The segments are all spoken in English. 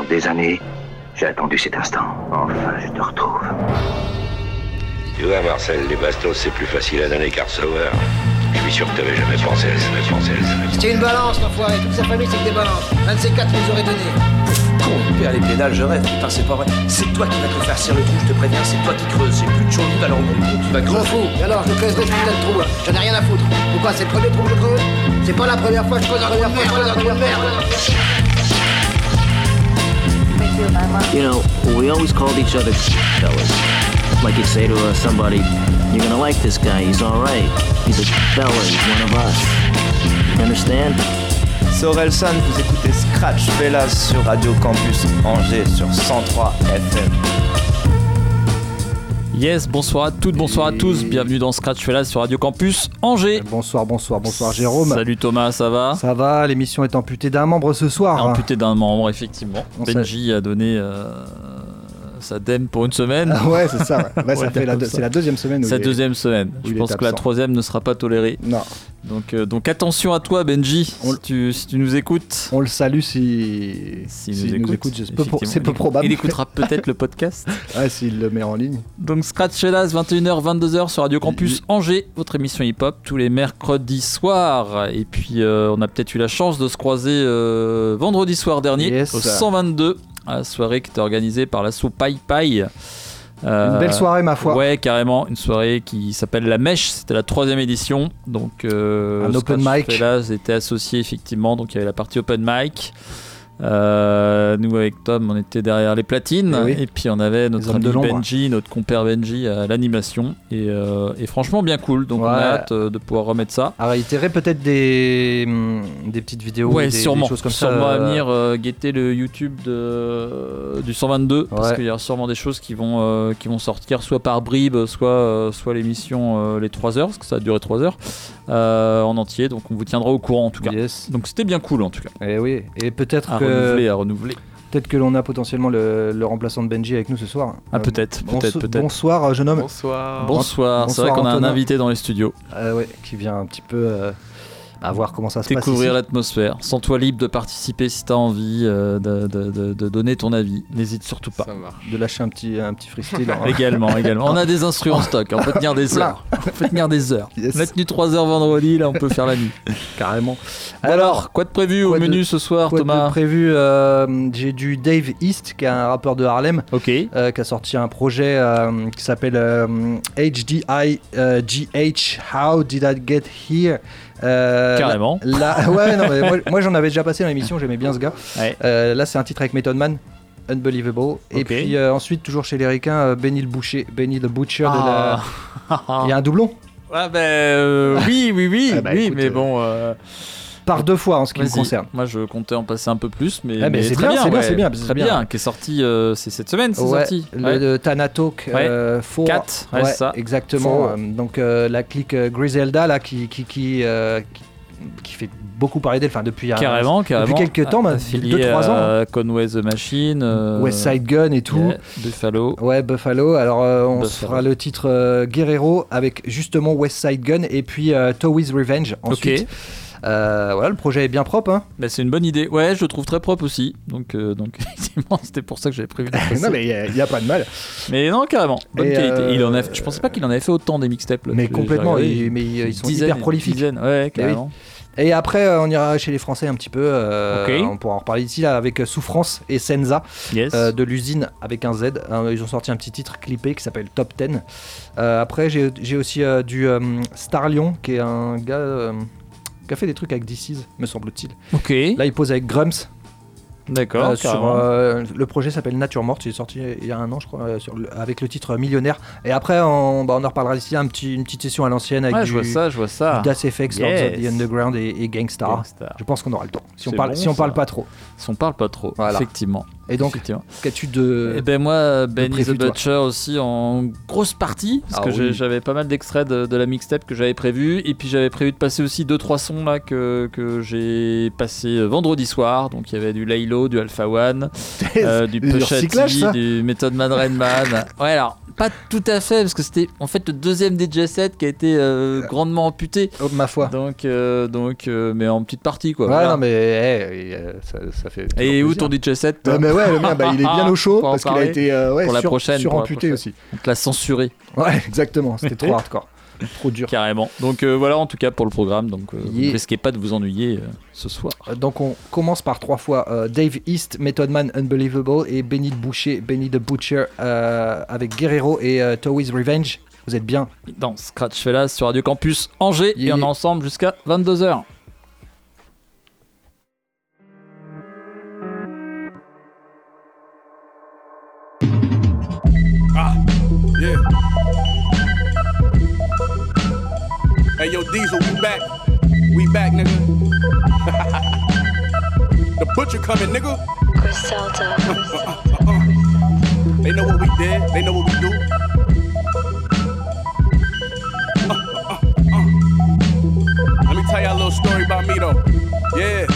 Pendant des années, j'ai attendu cet instant. Enfin, je te retrouve. Tu vois, Marcel, les bastos, c'est plus facile à donner qu'à recevoir. Je suis sûr que t'avais jamais pensé à ça, jamais pensé à ça. C'était une balance, l'enfoiré. Toute sa famille, c'est que des balances. Un de ces quatre nous aurait donné. Con, père, les pédales, je rêve. Putain, c'est pas vrai. C'est toi qui vas te faire serrer le trou, je te préviens. C'est toi qui creuses. C'est plus de chaud alors trou, tu vas creuser. fous. Et alors, je creuserai ce putain de trou, là. J'en ai rien à foutre. Pourquoi C'est le premier trou que je creuse? C'est pas la première fois que je creuse trou de merde. je creuse trou de merde. You know, we always called each other fellas. Like you'd say to uh, somebody, you're gonna like this guy, he's alright. He's a fella, he's one of us. You understand? C'est Orelsan, vous écoutez Scratch Fellas sur Radio Campus Angers sur 103 FM. Yes, bonsoir à toutes, bonsoir à tous, bienvenue dans Scratch Fellas sur Radio Campus Angers. Bonsoir, bonsoir, bonsoir Jérôme. Salut Thomas, ça va Ça va, l'émission est amputée d'un membre ce soir. Amputé d'un membre, effectivement. On Benji a donné euh, sa dème pour une semaine. Ah ouais, c'est ça. ouais. Ça fait la ça. c'est la deuxième semaine. où Sa il est- deuxième semaine. Je pense que la troisième ne sera pas tolérée. Non, Donc, euh, donc attention à toi Benji, On- si tu, si tu nous écoutes. on le salue si S'il s'il nous écoute. c'est peu, c'est Il- probable. Il écoutera peut-être le podcast. Ouais, s'il le met en ligne. Donc Scratch Fellas, 21h, 22h sur Radio Campus Angers, votre émission hip-hop tous les mercredis soirs. Et puis euh, on a peut-être eu la chance de se croiser euh, vendredi soir dernier Yes. au 122, à la soirée qui était organisée par l'assaut Pai Pai. Euh, Une belle soirée, ma foi. Ouais, carrément, une soirée qui s'appelle La Mèche, c'était la troisième édition. Donc, euh, Un open mic. Fellas était associé effectivement, donc il y avait la partie open mic. Euh, nous avec Tom on était derrière les platines Eh oui. et puis on avait notre ami de. Benji, notre compère Benji à l'animation et, euh, et franchement bien cool donc on a hâte euh, de pouvoir remettre ça. À réitérer peut-être des, hum, des petites vidéos, Ouais, des, des sûrement. choses comme sûrement ça. à venir euh, guetter le YouTube de, du 122 parce qu'il y a sûrement des choses qui vont, qui vont sortir soit par bribes, soit, soit l'émission les 3 heures, parce que ça a duré 3 heures en entier. Donc on vous tiendra au courant en tout cas. Yes. Donc c'était bien cool en tout cas. Et oui. Et peut-être que renouveler, à renouveler. peut-être que l'on a potentiellement le, le remplaçant de Benji avec nous ce soir. Ah Euh, peut-être, peut-être, peut-être. Bonsoir, jeune homme. Bonsoir. Bonsoir, c'est vrai qu'on a un invité dans les studios. Euh, ouais, qui vient un petit peu euh, à voir comment ça se passe. Découvrir l'atmosphère. Sens-toi libre de participer si tu as envie euh, de, de- de- de donner ton avis. N'hésite surtout pas. Ça marche. de lâcher un petit, un petit freestyle. hein. Également, également. On a des instruments en stock, on peut tenir des heures. On peut tenir des heures. Yes. On a tenu 3 heures vendredi, là on peut faire la nuit. Carrément. Alors, quoi de prévu au quoi menu ce soir, Quoi de Thomas prévu euh, J'ai du Dave East, qui est un rappeur de Harlem, Ok. euh, qui a sorti un projet euh, qui s'appelle euh, HDI euh, GH How Did I Get Here? Euh, Carrément. là- là- ouais, non, mais moi, moi, j'en avais déjà passé dans l'émission, j'aimais bien ce gars. Ouais. Euh, là, c'est un titre avec Method Man. Unbelievable. Et puis euh, ensuite, toujours chez les Ricains, euh, Benny le Boucher, Benny the Butcher de la. Ah. Il y a un doublon Ouais, ben euh, oui, oui, oui, Ah bah, oui, écoute, mais euh, bon. Par deux fois en ce qui me concerne. Moi, je comptais en passer un peu plus, mais, Ah, mais c'est très bien, c'est bien, ouais. c'est bien, c'est très bien. bien. Qui est sorti, euh, c'est cette semaine, c'est Ouais, sorti. le, le Ouais. euh, Four. 4, ouais, c'est ça. Exactement. Four. Euh, donc euh, la clique Griselda là qui qui qui, qui qui fait beaucoup parler d'elle. Enfin depuis un- Carrément, carrément. quelques temps, bah, Affilié deux, trois ans, à Conway the Machine. euh, West Side Gun et tout. yeah, Buffalo. Ouais, Buffalo. Alors, euh, on se fera le titre euh, Guerrero avec justement West Side Gun et puis Towi's Revenge ensuite. Ok. Euh, voilà, le projet est bien propre. Hein. Bah, c'est une bonne idée. Ouais, je le trouve très propre aussi. Donc, euh, donc effectivement, c'était pour ça que j'avais prévu de non, mais il n'y a, pas de mal. Mais non, carrément. Bonne Et, qualité. euh, Il en a... Je pensais pas qu'il en avait fait autant des mixtapes. là. Mais complètement, regardé. mais ils sont Dizaines, hyper prolifiques. dizaines, Ouais, carrément. Et après, euh, on ira chez les Français un petit peu. euh. On pourra en reparler ici là, avec euh, Souffrance et Senza Yes. euh, de l'usine avec un Z. Euh, ils ont sorti un petit titre clippé qui s'appelle Top 10. Euh, après, j'ai j'ai aussi euh, du euh, Starlion qui est un gars euh, qui a fait des trucs avec DC's, me semble-t-il. ok. Là, il pose avec Grumps. D'accord. Euh, sur, euh, le projet s'appelle Nature Morte, il est sorti il y a un an je crois, euh, sur le- avec le titre Millionnaire. Et après on, bah, on en reparlera ici, un petit, une petite session à l'ancienne avec Ouais, du, je vois ça, je vois ça. du Das FX, the. Underground et, et Gangstar. Gangstar. Je pense qu'on aura le temps, si on parle, bon, si on parle pas trop. Si on parle pas trop, Voilà. effectivement. Et donc, qu'as-tu de... Eh ben moi, Benny the Butcher aussi en grosse partie, parce Ah que oui. j'avais pas mal d'extraits de, de la mixtape que j'avais prévu, et puis j'avais prévu de passer aussi deux trois sons là que, que j'ai passé euh, vendredi soir. Donc il y avait du Laylo, du Alpha One, euh, du Pusha T, du Method Man Redman. Ouais alors pas tout à fait, parce que c'était en fait le deuxième DJ set qui a été euh, grandement amputé. Oh, de ma foi. Donc, euh, donc euh, mais en petite partie quoi. Ouais, Voilà. non, mais eh, eh, ça, ça fait. Et où ton plaisir. DJ set mais ouais, le mien, bah, il est bien au chaud parce qu'il a été euh, ouais, pour la sur- prochaine, pour la suramputé prochaine. aussi. On te l'a censuré Ouais, exactement. C'était trop hardcore. Trop dur. carrément. Donc euh, voilà en tout cas pour le programme. Donc euh, vous Yeah. ne risquez pas de vous ennuyer euh, ce soir. Euh, Donc on commence par trois fois euh, Dave East, Method Man Unbelievable et Benny the Butcher, Benny the Butcher euh, avec Guerrero et euh, Towie's Revenge. Vous êtes bien Dans Scratch Fellas sur Radio Campus Angers Yeah, et on est ensemble jusqu'à 22h. Diesel, we back. We back, nigga. the butcher coming, nigga. Griselda. They know what we did. They know what we do. Let me tell y'all a little story about me, though. Yeah.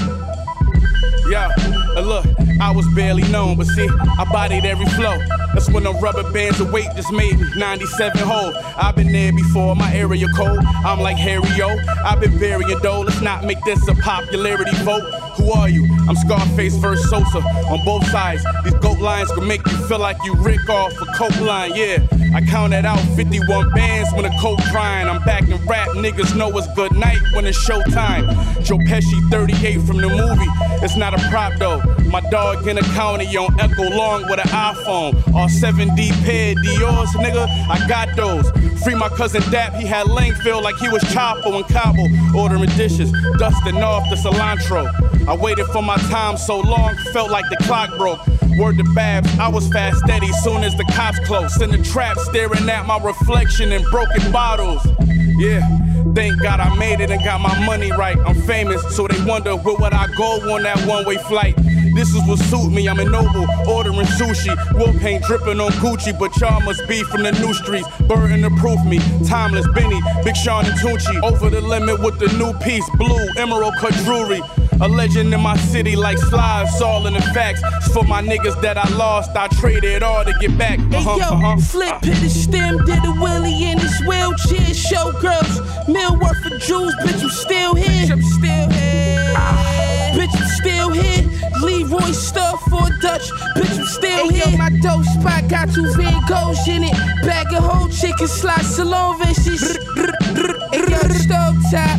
Yeah, and look, I was barely known, but see, I bodied every flow. When the rubber bands of weight just made me 97 whole. I've been there before, my area code. I'm like Harry O. I've been burying dough. Let's not make this a popularity vote. Who are you? I'm Scarface versus Sosa on both sides. These goat lines can make you feel like you Rick off a coke line. Yeah, I counted out 51 bands when the coke crying. I'm back in rap. Niggas know it's good night when it's showtime. Joe Pesci 38 from the movie. It's not a prop though. My dog in the county on Echo Long with an iPhone. All 7D pair Dior's, nigga. I got those. Free my cousin Dap. He had Langfield like he was Chapo in Cabo. Ordering dishes, dusting off the cilantro. I waited for my time so long, felt like the clock broke. Word to Babs, I was fast steady soon as the cops close. In the trap, staring at my reflection in broken bottles. Yeah, thank God I made it and got my money right. I'm famous, so they wonder where would I go on that one-way flight. This is what suit me. I'm in Noble, ordering sushi. War paint dripping on Gucci, but y'all must be from the new streets. Burden to proof me. Timeless Benny, Big Sean and Tunechi. Over the limit with the new piece, blue emerald cut jewelry. A legend in my city like Slides, all in the facts. It's for my niggas that I lost, I traded all to get back. Hey Uh-huh, yo, uh-huh. flip hit the stem, did a willy in his wheelchair. Showgirls, meal worth of jewels, bitch, I'm still here. Bitch, I'm still here. Bitch, I'm still here. Leroy stuff for Dutch, bitch, I'm still here. Yo, my dope spot got two Van Goghs in it. Bag of whole chicken slice, vicious. Hey yo, stove top,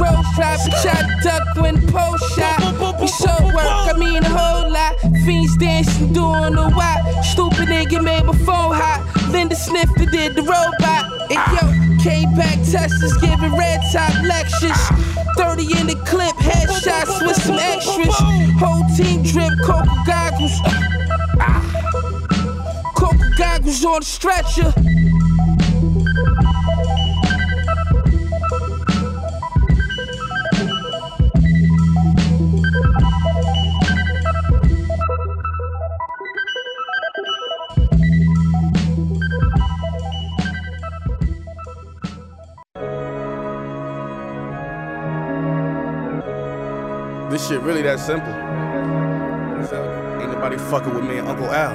rose drop, shot duck when post shot. We so work, I mean a whole lot. Fiends dancing, doing the wop. Stupid nigga made my phone hot. Linda Sniffer did the robot. And yo, came back testers giving red top lectures. 30 in the clip, headshots with some extras. Whole team drip, Coca goggles. Ah. Coca goggles on stretcher. Shit really that simple. So, ain't nobody fucking with me and Uncle Al.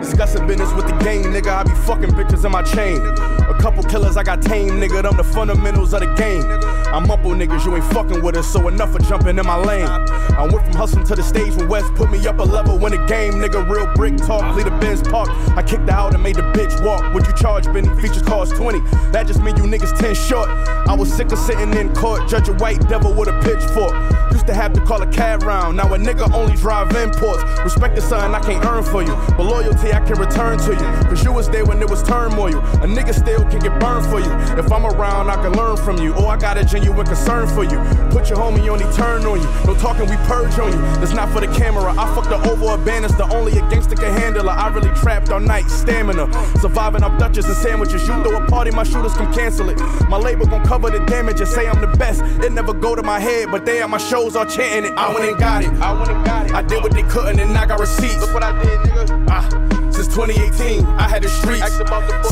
Discussing business with the gang, nigga. I be fucking bitches in my chain. A couple killers I got tame, nigga. Them the fundamentals of the game. I'm up on niggas, you ain't fucking with us, so enough of jumping in my lane. I went from hustling to the stage when West put me up a level when the game, nigga. Real brick talk, lead a Benz park. I kicked out and made the bitch walk. What you charge, Benny? Features cost 20. That just mean you niggas 10 short. I was sick of sitting in court, judge a white devil with a pitchfork. Used to have to call a cab round, now a nigga only drive imports. Respect the son I can't earn for you, but loyalty I can return to you. Cause you was there when it was turmoil. A nigga still can get burned for you. If I'm around, I can learn from you. Oh, I got a genuine concern for you. Put your homie on, he turn on you. No talking, we purge on you. That's not for the camera. I fucked the Oval Abandons, the only a gangster can handle her. I really trapped all night, stamina. Surviving off Dutchess and sandwiches. You throw a party, my shooters come cancel it. My label gon' cover the damage and say I'm the best. It never go to my head, but they at my shows all chanting it. I went and got it. I went and got it. I did what they couldn't and I got receipts. Look what I did, nigga. Ah. Since 2018, I had the streets.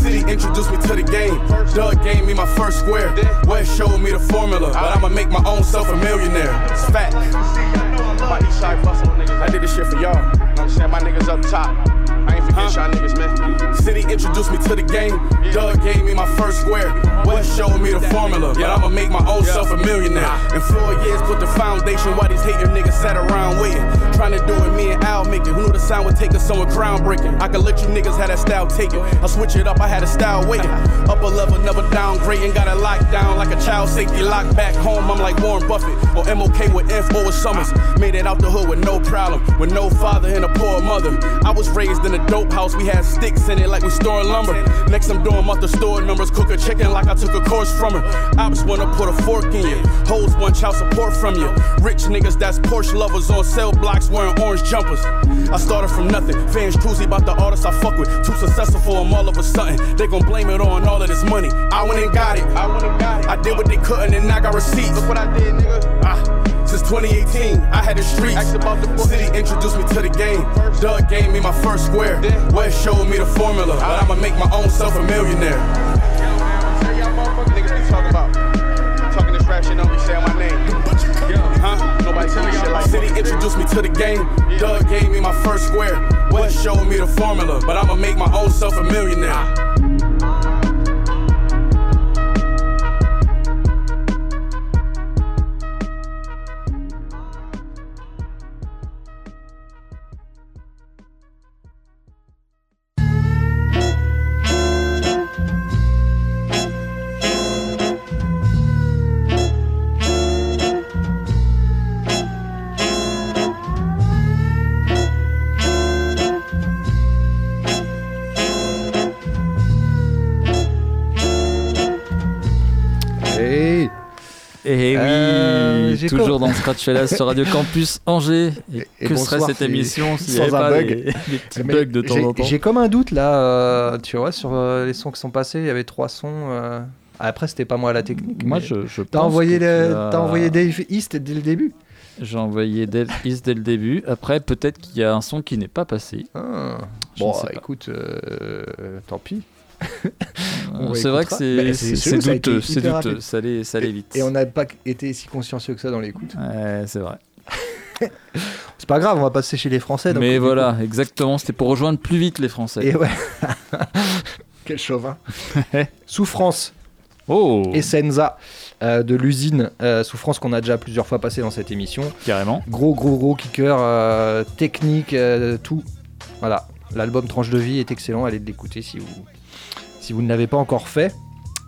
City introduced me to the game. Doug gave me my first square. West showed me the formula, but I'ma make my own self a millionaire. It's fact. I did this shit for y'all. saying? My niggas up top. Y'all niggas, man. City introduced me to the game. Doug gave me my first square. West showed me the formula. But I'ma make my own self a millionaire. In four years, put the foundation while these hating niggas sat around waiting. Trying to do it, me and Al make it. Who knew the sound would take us somewhere groundbreaking? I could let you niggas have that style taken. I switch it up, I had a style waiting. Upper level, never downgrading. Got it locked down like a child safety lock back home. I'm like Warren Buffett or MOK with info with Summers. Made it out the hood with no problem, with no father and a poor mother. I was raised in a dope house, we had sticks in it like we storing lumber. Next, I'm doing month the store numbers, cook a chicken like I took a course from her. Ops wanna put a fork in you, hoes want child support from you. Rich niggas that's Porsche lovers on cell blocks wearing orange jumpers. I started from nothing, fans choosy about the artists I fuck with. Too successful for them all of a sudden. They gon' blame it on all of this money. I went and got it. I went and got it. I did what they couldn't and I got receipts. Look what I did, nigga. Ah. Since 2018, I had the streets. City introduced me to the game. Doug gave me my first square. West showed me the formula. But I'ma make my own self a millionaire. Talking this shit, don't be saying my name. Huh? Nobody tell me shit like City introduced me to the game. Doug gave me my first square. West showed me the formula. But I'ma make my own self a millionaire. Et oui, Euh, toujours dans Scratch Fellas sur Radio Campus Angers. Et, Et que serait cette émission s'il n'y sans avait un pas bug. des, des petits bugs de temps j'ai- en temps J'ai comme un doute là, euh, tu vois, sur euh, les sons qui sont passés, il y avait trois sons. euh, Après, c'était pas moi la technique. Moi, je, je T'as pense envoyé, que le- as- t'as envoyé Dave East dès le début J'ai envoyé Dave East dès le début. Après, peut-être qu'il y a un son qui n'est pas passé. Ah. Bon, écoute, tant pis. C'est vrai que c'est été douteux, c'est douteux, ça allait, ça allait vite. Et on n'a pas été si consciencieux que ça dans l'écoute. Ouais, c'est vrai. C'est pas grave, on va passer chez les Français. donc, Mais voilà, exactement, c'était pour rejoindre plus vite les Français. Et ouais. Quel chauvin. Souffrance. Oh Et Senza euh, de l'usine. euh, Souffrance qu'on a déjà plusieurs fois passé dans cette émission. Carrément. Gros, gros, gros kicker, euh, technique, euh, tout. Voilà. L'album Tranche de vie est excellent. Allez l'écouter si vous, si vous ne l'avez pas encore fait.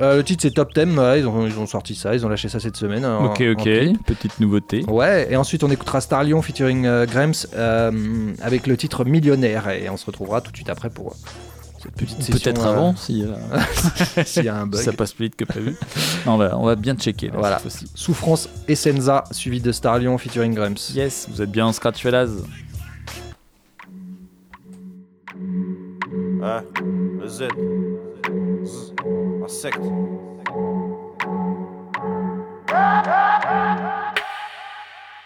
Euh, le titre c'est Top 10. voilà, ils, ont, ils ont sorti ça. Ils ont lâché ça cette semaine. en- Ok, ok, petite nouveauté. Ouais, et ensuite on écoutera Starlion featuring euh, Grams euh, avec le titre Millionnaire et on se retrouvera tout de suite après pour euh, cette petite session. Peut-être euh, avant, si, euh, s'il y a un bug. si ça passe plus vite que prévu. Non, on, va, on va bien checker là, Voilà. cette. Souffrance et Senza suivi de Starlion featuring Grams. Yes, vous êtes bien en Scratch Hein? Le Z. Z. Insecte.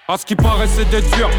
À ce qui paraît, c'est des durs.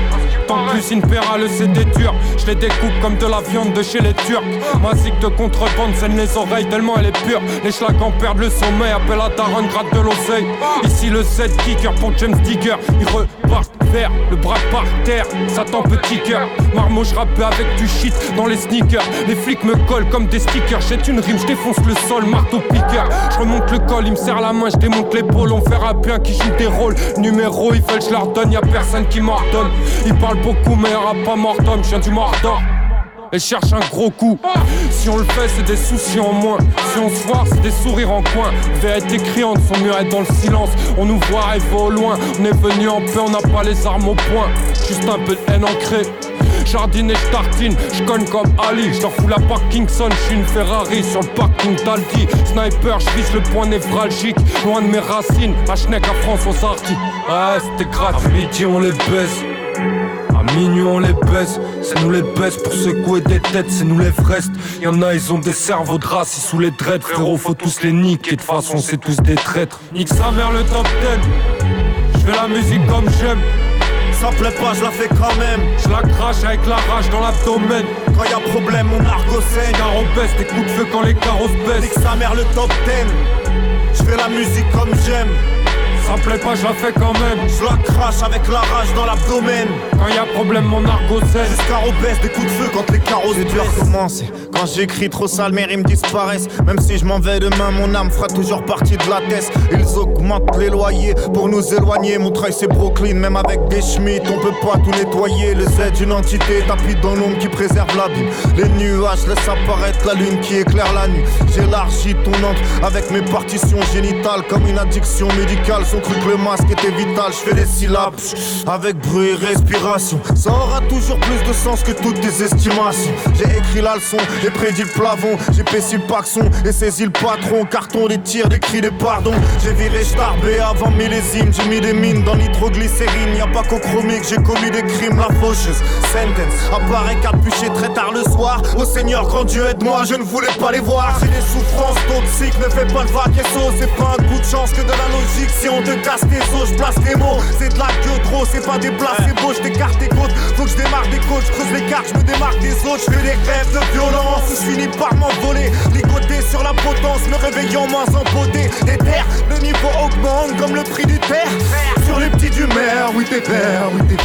Tant que l'usine paiera le CD dur. Je les découpe comme de la viande de chez les Turcs. Ma zig de contrebande saigne les oreilles tellement elle est pure. Les schlags en perdent le sommeil. Appelle à Taron, gratte de l'oseille. Ici le 7 kicker pour James Digger. Ils repartent le bras par terre. Satan petit cœur. Marmot, je rappais avec du shit dans les sneakers. Les flics me collent comme des stickers. Jette une rime, je défonce le sol, marteau piqueur. Je remonte le col, il me serre la main, je démonte l'épaule. On verra bien qui joue des rôles. Numéro, ils veulent, je leur donne, y a personne qui m'ordonne. Ils parlent beaucoup, mais y'aura pas mort d'homme, je viens du Mordor. Et cherche un gros coup. Si on le fait, c'est des soucis en moins. Si on se voit, c'est des sourires en coin. Vérité criante, son mur est dans le silence. On nous voit arriver au loin. On est venu en paix, on n'a pas les armes au point. Juste un peu de haine ancrée. Jardine et tartine, je comme Ali, je fous la Parkinson, je suis une Ferrari sur le parking d'Aldi. Sniper, je le point névralgique, loin de mes racines, à Schneck à François Hardy. Ouais, c'était gratuit. À on les baisse, minuit on les baisse, c'est nous les baisse pour secouer des têtes, c'est nous les vrestes. Y'en a, ils ont des cerveaux de race, ils sous les dreads, frérot, faut tous les niquer, de toute façon c'est tous des traîtres. Nique sa mère le top 10, je fais la musique comme j'aime. Ça plaît pas, je la fais quand même. Je la crache avec la rage dans l'abdomen. Quand y a problème, mon argot saigne. Carreau baisse, des coups de feu quand les carrosses baissent. Nique sa mère le top 10. Je fais la musique comme j'aime. Ça plaît pas, je la fais quand même. Je la crache avec la rage dans l'abdomen. Quand y a problème, mon argot cesse. Jusqu'à baisse des coups de feu quand les carreaux se. J'écris trop sale, mes rimes disparaissent. Même si je m'en vais demain, mon âme fera toujours partie de la tête. Ils augmentent les loyers pour nous éloigner. Mon travail c'est Brooklyn, même avec des Schmitt, on peut pas tout nettoyer. Le Z d'une entité tapis dans l'ombre qui préserve la vie. Les nuages laissent apparaître la lune qui éclaire la nuit. J'élargis ton encre avec mes partitions génitales comme une addiction médicale. Sont cru que le masque était vital. Je fais des syllabes avec bruit et respiration. Ça aura toujours plus de sens que toutes tes estimations. J'ai écrit la leçon et prédit le plafond. J'ai péci le paxon et saisi le patron. Carton, des tirs, des cris, des pardons. J'ai viré starbé avant millésime. J'ai mis des mines dans nitroglycérine. Y a pas qu'au chromique, j'ai commis des crimes. La faucheuse, sentence, apparaît capuché très tard le soir. Au Seigneur, grand Dieu aide-moi, je ne voulais pas les voir. C'est des souffrances toxiques, ne fais pas le vaquesso. C'est pas un coup de chance que de la logique. Si on te casse tes os, je place tes mots. C'est de la queue trop, c'est pas des placebos. Je t'écarte tes côtes, faut que je démarre des côtes. Je creuse les cartes, je me démarque des autres. Je fais des rêves de violence, je finis par m'envoler. Ligoté sur la potence, me réveillant moins empoté. Des terres, le niveau augmente comme le prix du terre. Sur les petits du maire, oui t'es vert, oui t'es.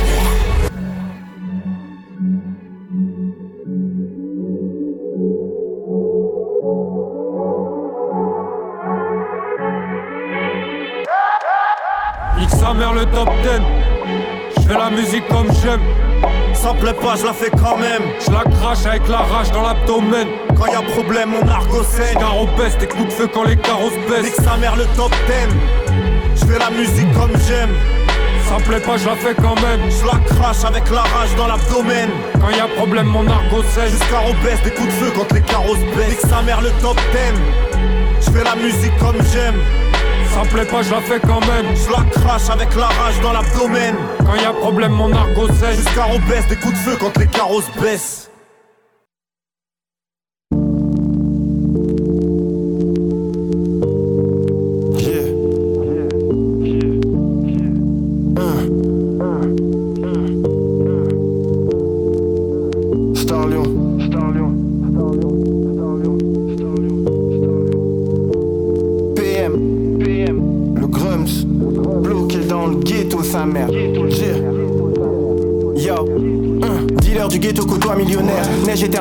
Nique sa mère le top 10. Je fais la musique comme j'aime. Ça plaît pas, je la fais quand même. Je la crache avec la rage dans l'abdomen. Quand y a problème, mon argot saigne. Carreau baisse, des coups de feu quand les carrosses baissent. Nique sa mère le top 10. Je fais la musique comme j'aime. Ça plaît pas, je la fais quand même. Je la crache avec la rage dans l'abdomen. Quand y a problème, mon argot saigne. Jusqu'à baisse, des coups de feu quand les carrosses baissent. Nique sa mère le top 10. Je fais la musique comme j'aime. Ça plaît pas, je la fais quand même. Je la crache avec la rage dans l'abdomen. Quand y a problème, mon argot saigne. Jusqu'à baisse, des coups de feu quand les carrosses baissent.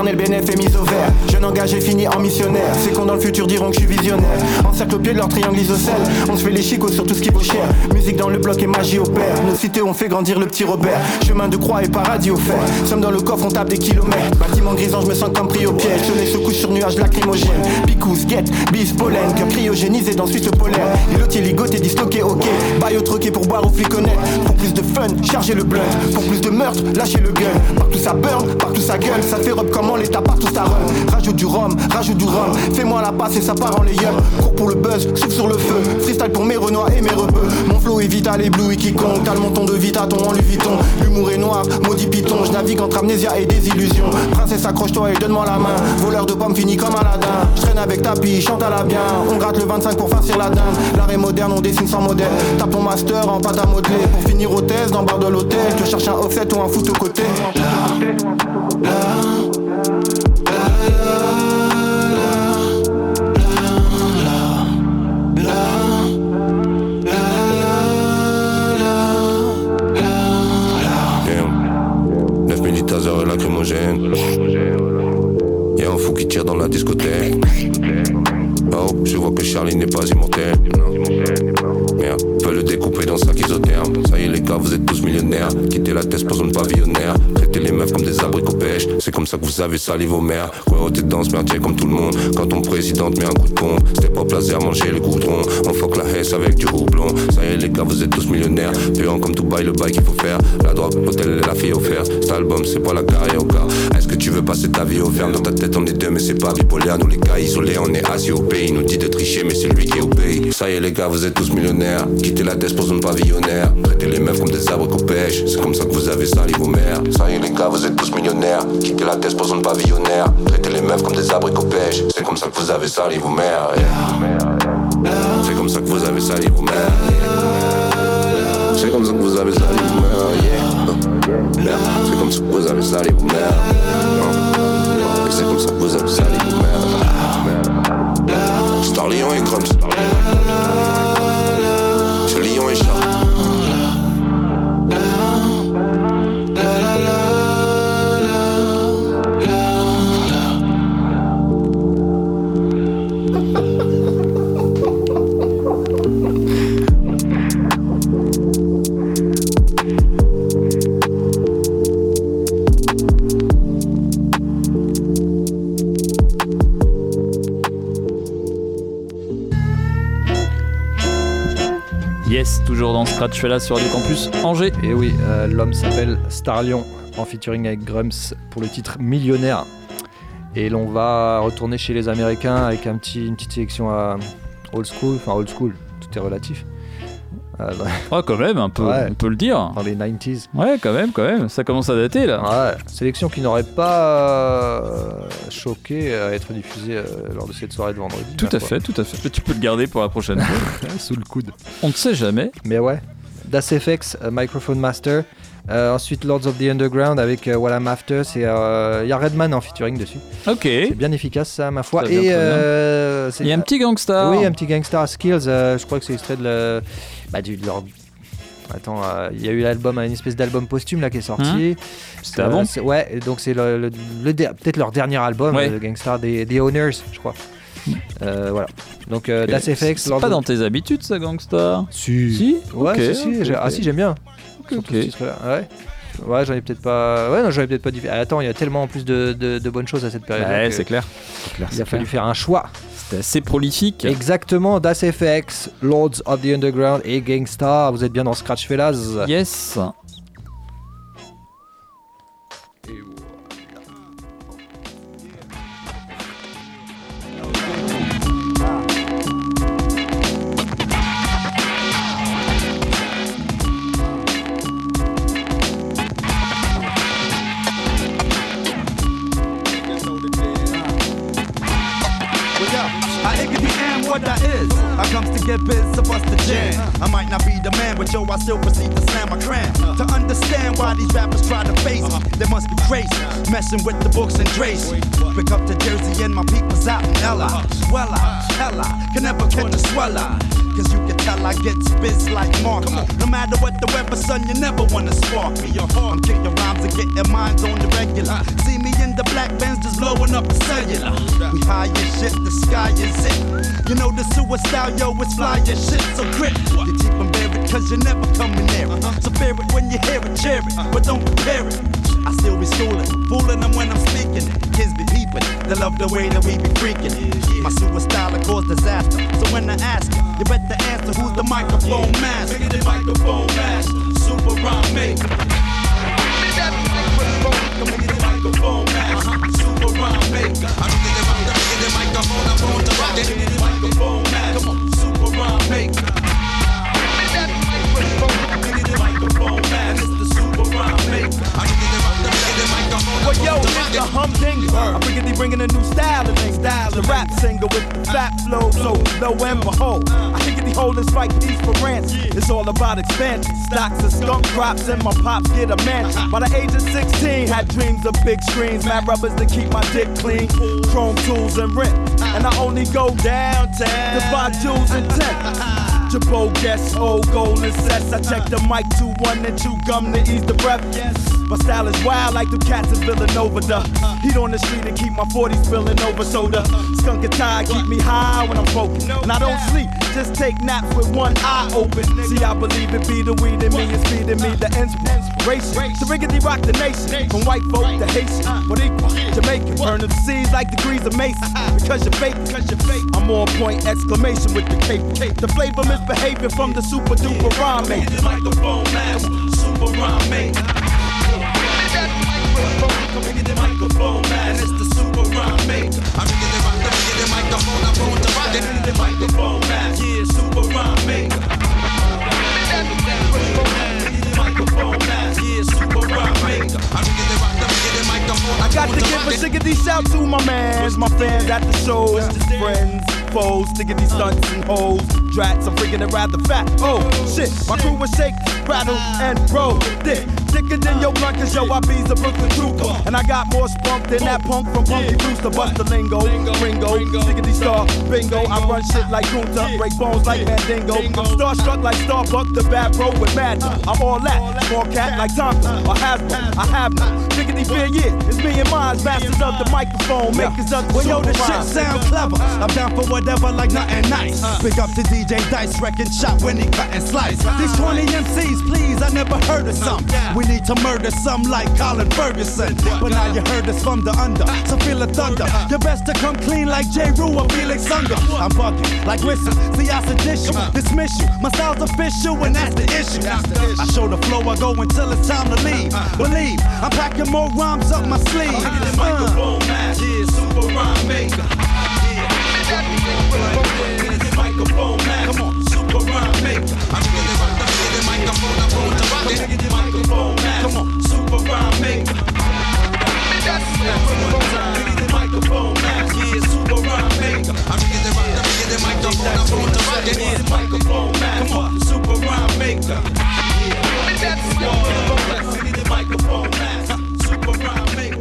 le BNF engagé fini en missionnaire. C'est qu'on dans le futur diront que je suis visionnaire. Encercle au pied de leur triangle isocèle. On se fait les chicots sur tout ce qui vaut cher. Musique dans le bloc et magie au père. Nos cités ont fait grandir le petit Robert. Chemin de croix et paradis offert. Sommes dans le coffre, on tape des kilomètres. Bâtiment grisant, je me sens comme pris au piège. Soleil se couche sur nuages lacrymogènes. Picous, guette, bis, pollen. Cœur cryogénisé dans Suisse polaire. Lilotier, ligoté, disloqué, ok. Bail au troquet pour boire ou fliconnet. Pour plus de fun, chargez le blunt. Pour plus de meurtre, lâchez le gun. Partout ça burn, partout ça gueule. Ça fait robe comment l'état partout ça run. Rajoute du rhum, rajoute du rhum. Fais-moi la passe et ça part en layup. Cours pour le buzz, souffle sur le feu. Freestyle pour mes renois et mes rebeux. Mon flow est vital et blue quiconque. T'as le monton de Vitaton en Vuitton. L'humour est noir, maudit piton. Je navigue entre amnésia et désillusion. Princesse, accroche-toi et donne-moi la main. Voleur de pommes fini comme Aladdin. Je traîne avec tapis, chante à la bien. On gratte le 25 pour farcir la dinde. L'art est moderne, on dessine sans modèle. Tape ton master en pâte à modeler. Pour finir au thèse dans bar de l'hôtel. Tu cherches un offset ou un foot au côté. La. Oh, je vois que Charlie n'est pas immortel. Merde, peut le découper dans sac isotherme. Ça y est, les gars, vous êtes tous millionnaires. Quittez la tête pour zone pavillonnaire. Meufs comme des abricots pêche. C'est comme ça que vous avez sali vos mères. Ouais, t'es danse, merdier comme tout le monde. Quand ton président te met un coup de pompe, c'était pas laser, manger le goudron. On fuck la hesse avec du houblon. Ça y est, les gars, vous êtes tous millionnaires. Puant comme bail, le bail qu'il faut faire. La drogue, l'hôtel et la fille offerte. Cet album, c'est pas la carrière au gars. Est-ce que tu veux passer ta vie au ferme Dans ta tête, on est deux, mais c'est pas bipolaire. Nous, les gars isolés, on est assis au pays. Il nous dit de tricher, mais c'est lui qui est au pays. Ça y est, les gars, vous êtes tous millionnaires. Quittez la tête pour zone pavillonnaire. Traitez les meufs comme des arbres qu'on pêche. C'est comme ça que vous avez sali vos mères. Ça y est, les gars, vous êtes tous millionnaires. Quittez la tête pour zone pavillonnaire. Traitez les meufs comme des qu'on pêche. C'est comme ça que vous avez sali vos mères. C'est comme ça que vous avez sali vos mères. C'est comme ça que vous avez sali vos mères. C'est comme ça que vous avez sali vos mères. C'est comme ça que vous avez sali vos mères. Star Lion et Crumbs. C'est Lion et Yes, là sur Radio Campus Angers. Et oui, euh, l'homme s'appelle Starlion en featuring avec Grumps pour le titre Millionnaire. Et l'on va retourner chez les Américains avec un petit, une petite sélection à old school, enfin old school, tout est relatif. Euh, Oh, quand même, un peu, Ouais. on peut le dire. dans les 90s. Ouais, quand même, quand même. Ça commence à dater là. Ouais, sélection qui n'aurait pas euh, choqué à être diffusée euh, lors de cette soirée de vendredi. Tout à fait, tout à fait. Tu peux le garder pour la prochaine fois. Sous le coude. On ne sait jamais. Mais ouais. Das FX, euh, Microphone Master. Euh, ensuite Lords of the Underground avec euh, What I'm After. C'est euh, il y a Redman en featuring dessus. Ok. C'est bien efficace ça, ma foi. Et euh, Il y a un petit gangstar. Oui, un petit Gangstar Skills. euh, je crois que c'est extrait de, le, bah, du, de leur. Attends, euh, il y a eu l'album, une espèce d'album posthume là qui est sorti. Hein C'était avant Ouais, donc c'est le, le- le der- peut-être leur dernier album, Ouais. le Gangstar des, des Owners, je crois. Euh, voilà. Donc euh, Das FX. C'est pas dans tes habitudes, ça, gangstar Si. Si Ouais, Ok, si, si, j'ai- Ah si, j'aime bien. Ok, Surtout ok. ce titre-là. Ouais. Ouais, j'en ai peut-être pas. Ouais, non, j'en ai peut-être pas dit. Attends, il y a tellement en plus de, de- de bonnes choses à cette période. Ouais, c'est clair. Il a fallu clair. faire un choix. C'était assez prolifique. Exactement, Das FX, Lords of the Underground et Gangstar. Vous êtes bien dans Scratch Fellas. Yes. Messing with the books and Tracy. Pick up the Jersey and my people's out in Ella. Well, I, hella, can never catch a sweller. Cause you can tell I get spits like Mark. No matter what the weather, son, you never wanna spark me. I'm kicking rhymes and getting minds on the regular. See me in the black bands just blowing up the cellular. We high as shit, the sky is it. You know the suicide, yo, it's fly as shit, so grip. You keep them buried cause you're never coming near it. So fear it when you hear it, cheer it, but don't compare it. I still be schooling, fooling them when I'm speaking. Kids be peeping, they love the way that we be freaking. My suicide will cause disaster. So when I ask you, you better answer who's the microphone master. the microphone master, super rhyme maker. Microphone master, super rhyme maker. I'm the microphone, I'm on the rock. Microphone master, super rhyme maker. Microphone master, the super rhyme maker. Well, yo, nigga, humdinger. I'm bringing, bringing a new style and style. The rap singer with the fat flow, so lo and behold, I think the holding spike these for rants. It's all about expansion. Stocks and skunk crops, and my pops get a mansion. By the age of 16, had dreams of big screens, mad rubbers to keep my dick clean, chrome tools and rent. And I only go downtown to buy jewels and tent. Jabot guess old golden sets. I check the mic to one and chew gum to ease the breath. My style is wild like the cats in Villanova. The heat on the street and keep my 40s spilling over soda. Skunk and tie keep me high when I'm focused. And I don't sleep, just take naps with one eye open. See, I believe it be the weed in me is feeding me the inspiration. To riggedy rock the nation, from white folk to Haitian, but equal Jamaican. Burn the seas like degrees of Mason. Because you're fake. I'm on point, exclamation with the cape. The flavor misbehaving from the super duper rhyme maker. Microphone master, super rhyme I got to give a shiggity shout to my mans, my fans at the shows, friends, foes, stiggity stunts and hoes, drats, I'm freaking it rather fat. Oh shit, my crew was shake, rattle, and roll. Dick, thicker than your blunt, cause yo, I a Brooklyn trooper. And I got more spunk than that punk from Punky Brewster, bust the lingo, Ringo, stiggity star, bingo. I run shit like Kunta, break bones like Mandingo. I'm starstruck like Starbuck, the bad bro with magic. I'm all that, small cat like Tonka or Hasbro. I have no diggity fear, yeah. It's me and mine, masters of the microphone, makers of the Well, yo, this shit sound clever. I'm down for whatever, like nothing nice. Uh. Big up to DJ Dice, wrecking shot when he cut and slice. Uh. These 20 MCs, please, I never heard of some. We Need to murder some like Colin Ferguson. But now you heard us from the under, so feel the thunder. You best to come clean like J. Rue or Felix Unger. I'm bugging, like listen, see I suggest you, dismiss you. My style's official and that's the issue. I show the flow, I go until it's time to leave. Uh-huh. Believe, I'm packing more rhymes up my sleeve. Microphone uh-huh. yeah, super rhyme maker. Yeah, come on, super rhyme maker. I'm feeling like the microphone, I'm going to rock it. Come on, super rhyme maker. That's one time. The microphone master. Yeah, super rhyme maker. I'm getting the rock, I'm getting the microphone. I'm going microphone master. Come on, super rhyme maker. Yeah, that's one time. The microphone master. Super rhyme maker.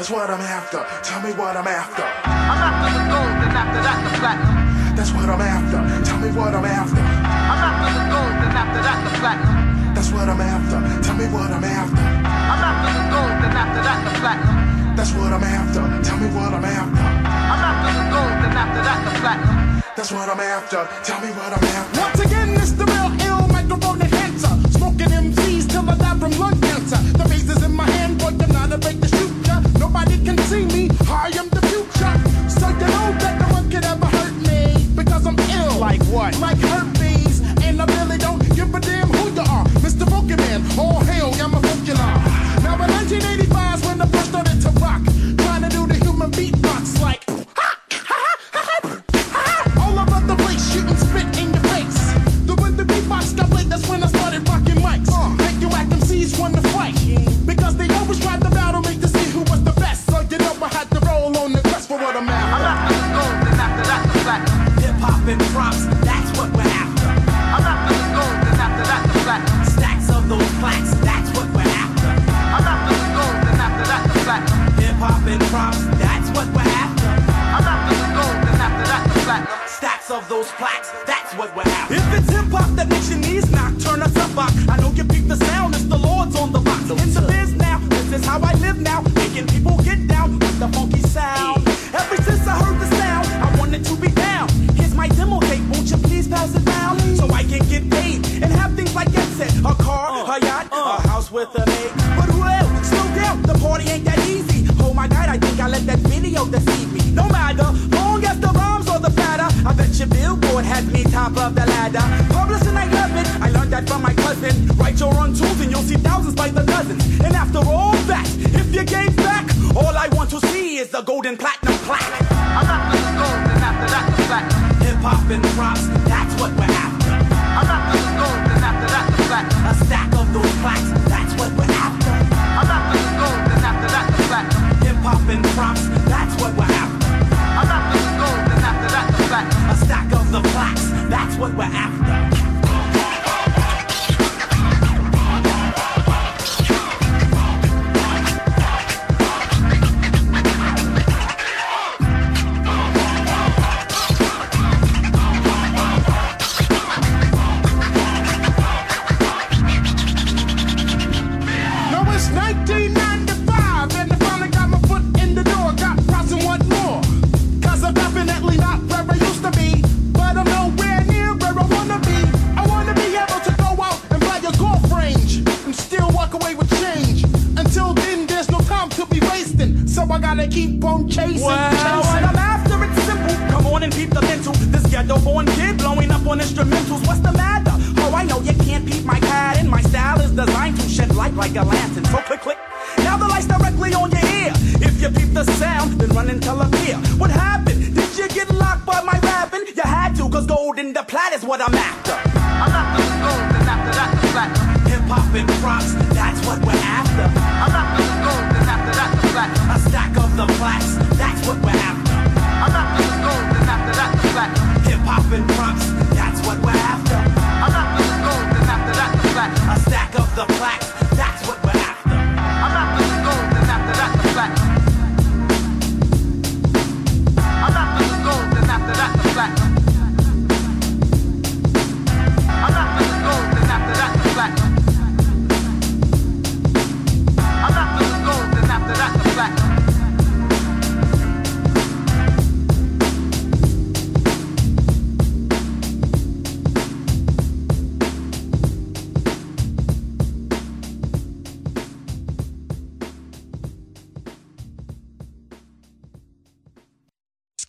That's what I'm after. Tell me what I'm after. I'm after the gold, and after that the platinum. That's what I'm after. Tell me what I'm after. I'm after the gold, and after that the platinum. That's what I'm after. Tell me what I'm after. I'm after the gold, and after that the platinum. That's what I'm after. Tell me what I'm after. I'm after the gold, and after that the platinum. That's what I'm after. Tell me what I'm after. Once again.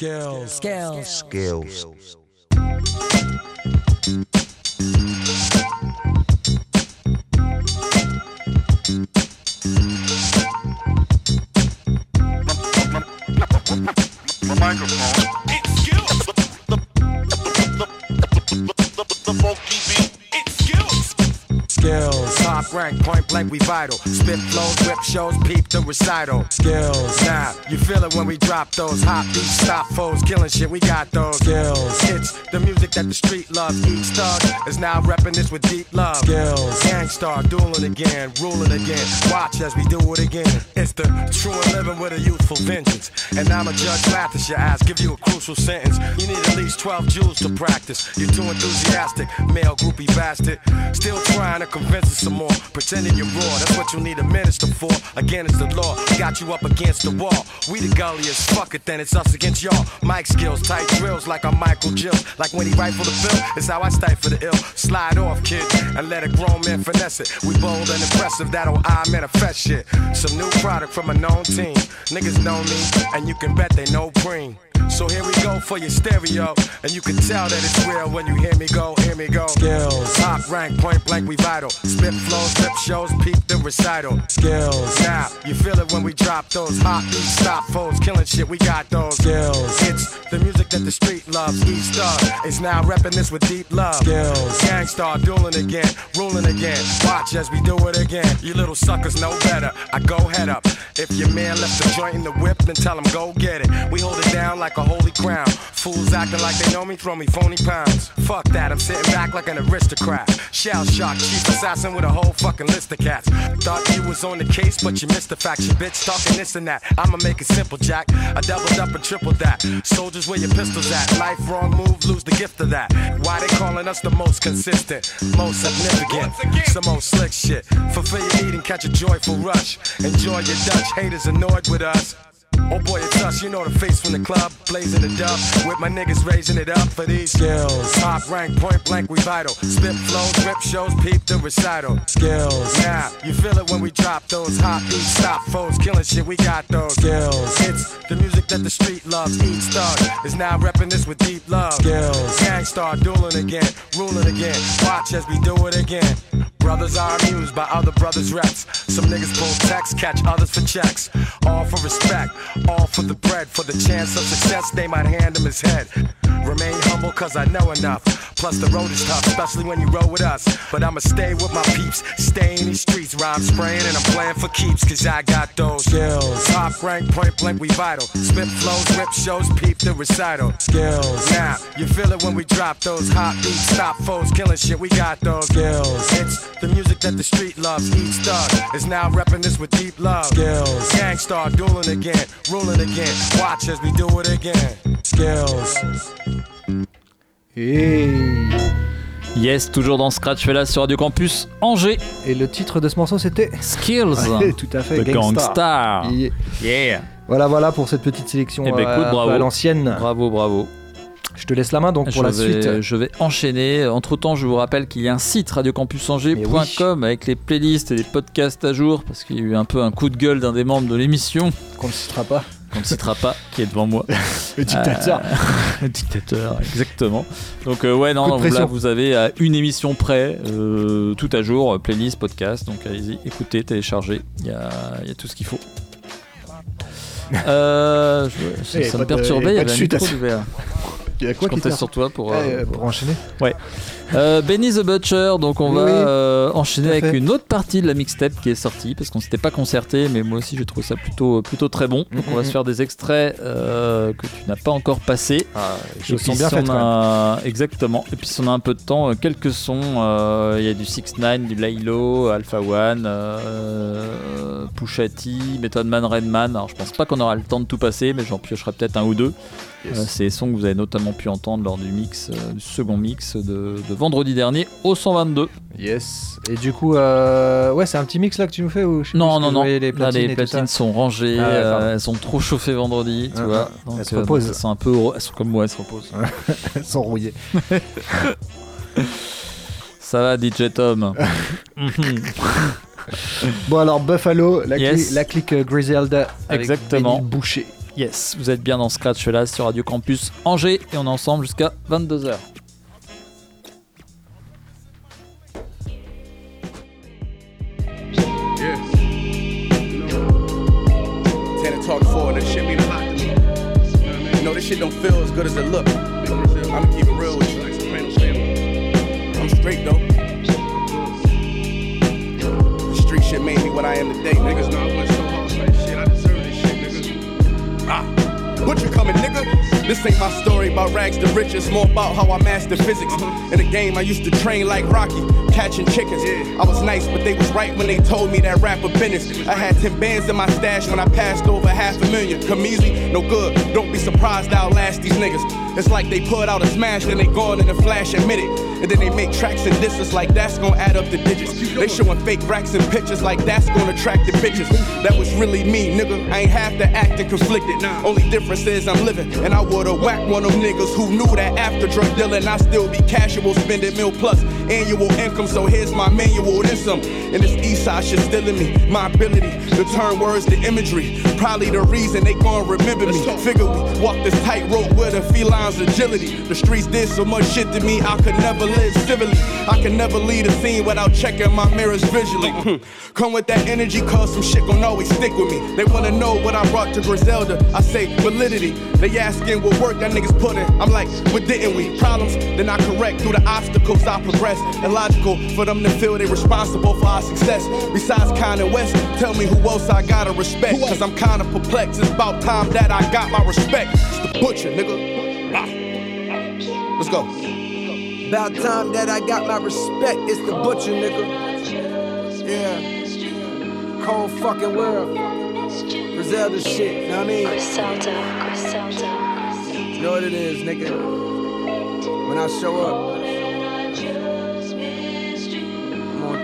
Skills. Skills. Skills. My microphone. It's skills. The, the, the, the funky beat. It's skills. Skills. Top rank, point blank, we vital. Spit flows, rip shows, peep the recital. Skills. Now, you feel it when we drop those hot beats, stop foes, killing shit, we got those. Skills. It's the music that the street loves. Each thug is now repping this with deep love. Skills. Gang Starr, dueling again, ruling again. Watch as we do it again. It's the true and living with a youthful vengeance. And I'm a judge, at your ass, give you a crucial sentence. You need at least 12 jewels to practice. You're too enthusiastic, male groupie bastard. Still trying to convince us some more. Pretending you're raw, that's what you need a minister for. Again, it's the law, got you up against the wall. We the gulliest, fuck it, then it's us against y'all. Mike skills, tight drills like I'm Michael Jill. Like when he rifle the bill, it's how I stifle the ill. Slide off, kid, and let a grown man finesse it. We bold and impressive, that'll I manifest shit. Some new product from a known team. Niggas know me, and you can bet they know green. So here we go for your stereo, and you can tell that it's real when you hear me go, hear me go. Skills, top rank, point blank, we vital. Spit flows, rip shows, peep the recital. Skills, now you feel it when we drop those hot beats, stop foes, killing shit. We got those skills. It's the music that the street loves. Each thug is now repping this with deep love. Skills, Gang Starr dueling again, ruling again. Watch as we do it again. You little suckers know better. I go head up. If your man left the joint in the whip, then tell him go get it. We hold it down like a holy crown. Fools acting like they know me, throw me phony pounds. Fuck that, I'm sitting back like an aristocrat. Shell shock, chief assassin with a whole fucking list of cats. Thought you was on the case, but you missed the fact. You bitch talking this and that. I'ma make it simple, Jack. I doubled up and tripled that. Soldiers, where your pistols at? Life wrong move, lose the gift of that. Why they calling us the most consistent, most significant? Some old slick shit. Fulfill your need and catch a joyful rush. Enjoy your Dutch haters annoyed with us. Oh boy, it's us, you know the face from the club, blazing the dub, with my niggas raising it up for these skills. Top rank, point blank, we vital. Spit flows, rip shows, peep the recital. Skills. Now, you feel it when we drop those hot beats, stop foes, killing shit, we got those skills. It's the music that the street loves. Each thug is now repping this with deep love. Skills. Gang Starr dueling again, ruling again. Watch as we do it again. Brothers are amused by other brothers' reps. Some niggas pull text, catch others for checks. All for respect, all for the bread. For the chance of success, they might hand him his head. Remain humble, cause I know enough. Plus, the road is tough, especially when you roll with us. But I'ma stay with my peeps, stay in these streets. Rhyme spraying, and I'm playing for keeps, cause I got those skills. Top rank, point blank, we vital. Spit flows, rip shows, peep the recital. Skills. Now, you feel it when we drop those hot beats, stop foes, killing shit, we got those skills. It's the music that the street loves. Each thug is now repping this with deep love. Skills. Gang Starr dueling again, ruling again. Watch as we do it again. Skills. Yes, toujours dans Scratch Fella sur Radio Campus Angers. Et le titre de ce morceau c'était Skills. Ouais, Tout à fait. The Gangstar. Yeah. Yeah. Voilà, voilà pour cette petite sélection Eh ben, écoute, euh, bravo. à l'ancienne. Bravo, bravo. Je te laisse la main donc pour je la vais, suite. Je vais enchaîner. Entre temps, je vous rappelle qu'il y a un site radiocampusangers.com avec les playlists et les podcasts à jour parce qu'il y a eu un peu un coup de gueule d'un des membres de l'émission. Qu'on ne citera pas. Qu'on ne citera pas, qui est devant moi. Le dictateur. Euh, le dictateur, exactement. Donc, euh, ouais, non, donc pression. là, vous avez à une émission près, euh, tout à jour, euh, playlist, podcast. Donc, allez-y, écoutez, téléchargez. Il y a, y a tout ce qu'il faut. Euh, ça, Eh, ça me perturbait, il y avait un micro ouvert. Quoi je comptais t'a- sur toi pour, euh, pour enchaîner. Ouais. Euh, Benny the Butcher, donc on Oui, va euh, enchaîner avec fait. une autre partie de la mixtape qui est sortie parce qu'on s'était pas concerté, mais moi aussi j'ai trouvé ça plutôt plutôt très bon. Donc on va Mhm. se faire des extraits euh, que tu n'as pas encore passés. Ah, sont puis, bien si faites, on a- Exactement. Et puis si on a un peu de temps, euh, quelques sons. euh, Il y a du 6 9 du Laylo, Alpha One, euh, Pusha T, Method Man, Redman. Alors je pense pas qu'on aura le temps de tout passer, mais j'en piocherai peut-être un ou deux. Yes. Euh, c'est des sons que vous avez notamment pu entendre lors du mix, euh, du second mix de, de vendredi dernier au 122. Yes. Et du coup, euh, ouais, c'est un petit mix là que tu nous fais ou je Non, non, non. Les Là, platines les et tout platines sont rangées. Ah euh, elles sont trop chauffées vendredi, tu Ah, vois. ah. Elles se euh, reposent. elles sont un peu. Elles sont comme moi, elles se reposent. Elles sont rouillées. Ça va, DJ Tom. Bon alors Buffalo, la, Yes. cli- la clique Griselda avec Exactement. Benny Boucher. Yes, vous êtes bien dans Scratch là sur Radio Campus Angers et on est ensemble jusqu'à 22h. Yeah. Tana talk forward, that shit don't feel as good as it look. I'ma keep it real with you. I'm straight though. The street shit made me what I am today. Niggas niggas. Ah. What you coming, nigga? This ain't my story about rags to riches, more about how I mastered physics. In the game, I used to train like Rocky, catching chickens. I was nice, but they was right when they told me that rapper business. I had 10 bands in my stash when I passed over half a million. Come easy, no good. Don't be surprised I'll last these niggas. It's like they put out a smash, then they gone in a flash and minute. And then they make tracks and disses like that's gonna add up the digits. They showing fake racks and pictures like that's gonna attract the bitches. That was really me, nigga. I ain't have to act and conflicted. Only difference is I'm living. And I would've whacked one of them niggas who knew that after drug dealing, I still be casual, spending mil plus annual income. So here's my manual, then some. And this east side shit still in me. My ability to turn words to imagery. Probably the reason they gon' remember me. Figure we walk this tightrope with a feline's agility. The streets did so much shit to me, I could never live civilly. I can never lead a scene without checking my mirrors visually. Hmm. Come with that energy, cause some shit gon' always stick with me. They wanna know what I brought to Griselda. I say validity. They asking what work that niggas put in. I'm like, what didn't we? Problems, then I correct through the obstacles I progress. Illogical for them to feel they responsible for our success. Besides Kanye West, tell me who else I gotta respect. Cause I'm kinda perplexed. It's about time that I got my respect. It's the butcher, nigga. Ah. Let's go. About time that I got my respect. It's the butcher, nigga. Yeah. Cold fucking world. Griselda shit, know what I mean? Griselda, Griselda. You know what it is, nigga. When I show up,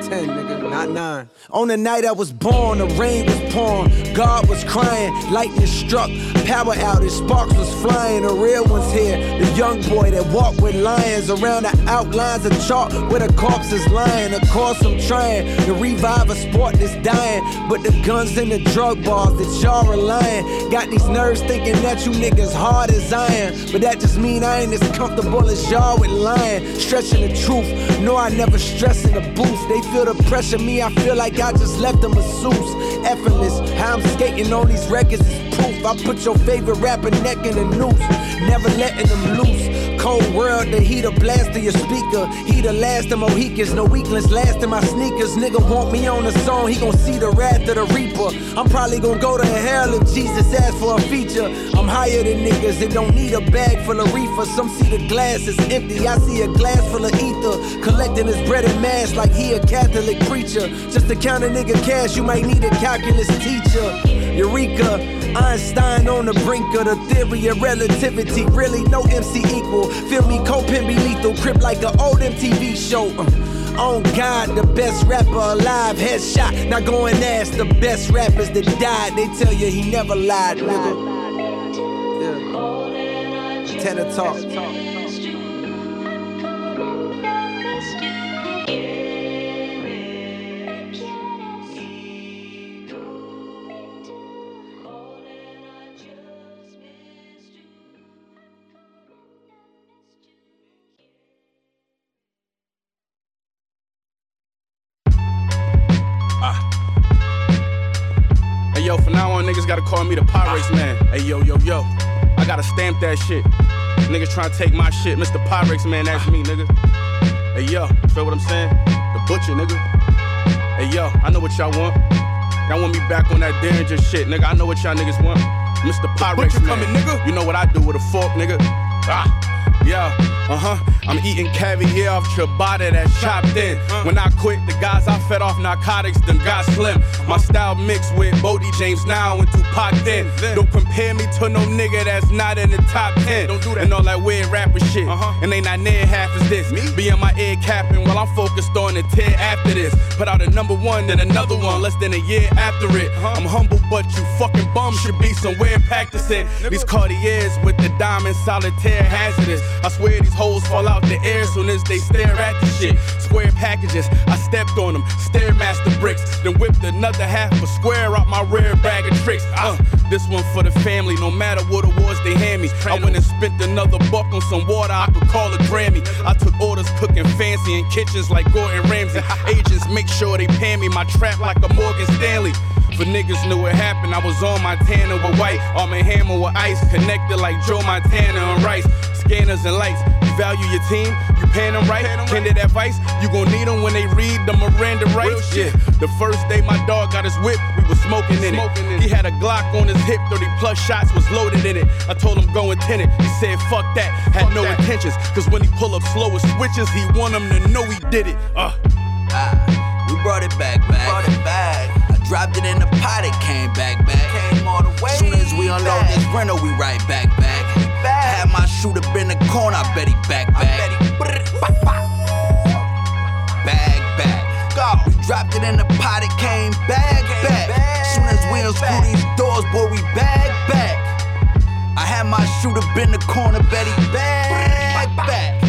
10, nigga, not 9. On the night I was born, the rain was pouring, God was crying, lightning struck, power outage, sparks was flying. The real ones here, the young boy that walked with lions around the outlines of chalk where the corpse is lying. Of course, I'm trying to revive a sport that's dying, but the guns and the drug bars that y'all relying got these nerves thinking that you niggas hard as iron. But that just mean I ain't as comfortable as y'all with lying, stretching the truth. No, I never stress in the booth. They feel the pressure, me, I feel like I just left a masseuse. Effortless, how I'm skating on these records is proof. I put your favorite rapper neck in a noose, never letting them loose. Cold world, the heat a blast to your speaker. He the last of Mohicans, no weakness last in my sneakers. Nigga want me on the song, he gon' see the wrath of the reaper. I'm probably gon' go to hell if Jesus asks for a feature. I'm higher than niggas that don't need a bag full of reefer. Some see the glass is empty, I see a glass full of ether. Collecting his bread and mass like he a Catholic preacher. Just to count a nigga cash, you might need a calculus teacher. Eureka, Einstein on the brink of the theory of relativity. Really, no MC equal. Feel me, co-pin be lethal. Crip like an old MTV show. Uh, on God, the best rapper alive. Headshot. Now go and ask the best rappers that died. They tell you he never lied, nigga. Yeah. Tana Talk. Niggas gotta call me the Pyrex man. Hey yo, yo, yo. I gotta stamp that shit. Niggas trying to take my shit. Mr. Pyrex man, that's me, nigga. Hey yo, feel what I'm saying? The butcher, nigga. Hey yo, I know what y'all want. Y'all want me back on that danger shit, nigga. I know what y'all niggas want. Mr. Pyrex man. Coming, nigga. You know what I do with a fork, nigga. Ah, yeah, uh huh. I'm eating caviar off ciabatta that's chopped in. When I quit, the guys I fed off narcotics then got slim. My style mixed with Bodie James now and Tupac then. Don't compare me to no nigga that's not in the top 10. Don't do that. And all that weird rapper shit. And they not near half as this. Me? Be in my ear capping while I'm focused on the tear after this. Put out a number one, then another one less than a year after it. I'm humble, but you fucking bum should be somewhere practicing. These Cartiers with the diamond solitaire hazardous. I swear these hoes fall out the air soon as they stare at the shit. Square packages, I stepped on them, Stairmaster bricks, then whipped another half a square out my rear bag of tricks. Uh, this one for the family, no matter what awards they hand me. I went and spent another buck on some water, I could call it Grammy. I took orders cooking fancy in kitchens like Gordon Ramsay. Agents make sure they pay me my trap like a Morgan Stanley. For niggas knew what happened, I was on Montana with white, on my hammer with ice, connected like Joe Montana and Rice. Scanners and lights, you value your team, you paying them right. Candid advice, you gon' need them when they read the Miranda rights. Yeah, the first day my dog got his whip, we was smoking in it. He had a Glock on his hip, 30 plus shots was loaded in it. I told him go and tin it. He said fuck that, had no intentions. Cause when he pull up slow with switches, he want them to know he did it. Uh. We brought it back, back. Brought it back. I dropped it in the pot, it came back, back. Came all the way. Soon as we unload this rental, we right back, back. Had my shooter been the corner, I bet he back, back. Bag, back. Go. We dropped it in the pot, it came back, back. Soon as we unscrew these doors, boy, we bag, back. I had my shooter been the corner, bet he back, back.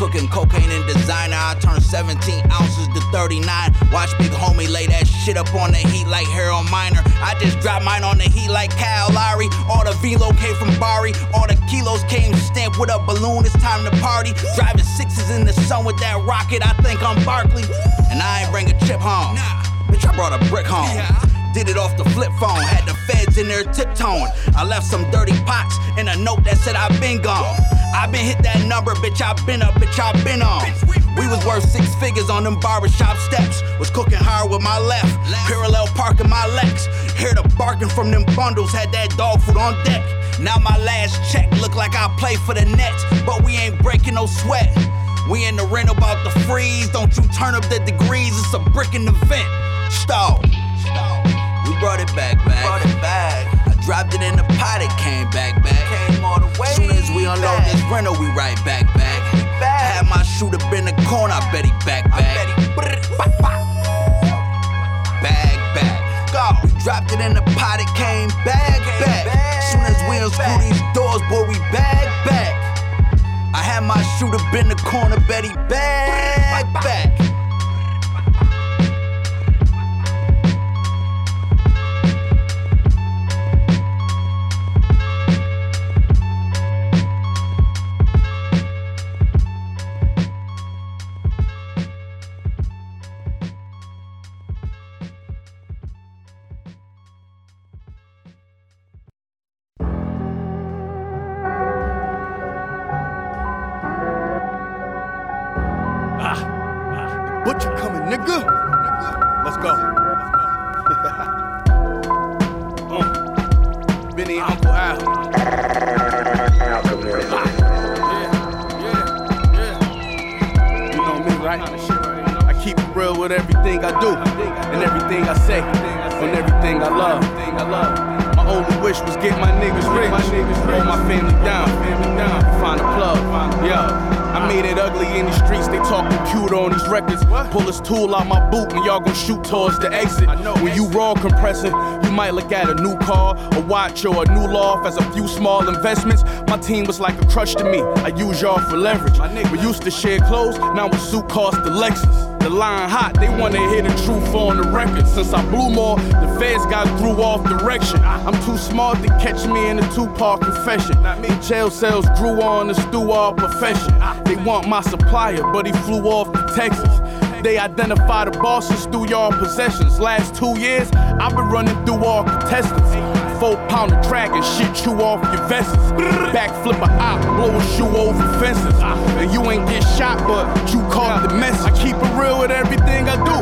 Cooking cocaine and designer. I turned 17 ounces to 39. Watch big homie lay that shit up on the heat like Harold Miner. I just dropped mine on the heat like Kyle Lowry. All the velo came from Bari. All the kilos came stamped with a balloon. It's time to party. Driving sixes in the sun with that rocket. I think I'm Barkley. And I ain't bring a chip home. Nah. Bitch, I brought a brick home. Did it off the flip phone, had the feds in there tiptoeing. I left some dirty pots and a note that said I've been gone. i been hit that number, bitch, i been up, bitch, i been on. We was worth six figures on them barbershop steps. Was cooking hard with my left, parallel parking my Lex. Hear the barking from them bundles, had that dog food on deck. Now my last check look like I play for the Nets, but we ain't breaking no sweat. We in the rent about the freeze, don't you turn up the degrees, it's a brick in the vent. Stall. We brought it back, back. Brought it back. I dropped it in the pot, it came back, back. Came all the way. Soon as we unload back. this rental, we right back, back. back. Had my shooter been the corner, I bet he back, back. Bag, back. Go. We dropped it in the pot, it came back, back. Soon as we unscrew these doors, boy, we bag, back. I had my shooter been the corner, bet he bag, back. Do and everything I say and everything I love. My only wish was get my niggas rich, hold my family down, find a plug, yeah. I made it ugly in the streets, they talk computer on these records. Pull this tool out my boot and y'all gon' shoot towards the exit. When you raw compressing, you might look at a new car, a watch, or a new loft as a few small investments. My team was like a crush to me. I use y'all for leverage. We used to share clothes, now a suit cost the Lexus. The line hot, they wanna hear the truth on the record. Since I blew more, the feds got threw off direction. I'm too smart to catch me in a two-part confession. The jail cells grew on the all profession. They want my supplier, but he flew off to Texas. They identify the bosses through y'all possessions. Last two years, I've been running through all contestants. Four pound dragon, shit you off your vests. Backflip a op, blow a shoe over fences. And you ain't get shot, but you caught the message. I keep it real with everything I do,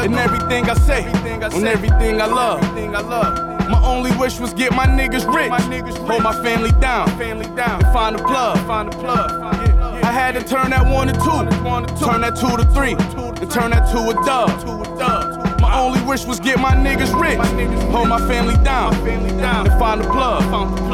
and everything I say, and everything I love. My only wish was get my niggas rich, hold my family down, and find a plug. I had to turn that one to two, turn that two to three, and turn that to a dub. My only wish was get my niggas rich, hold my family down, and find the plug.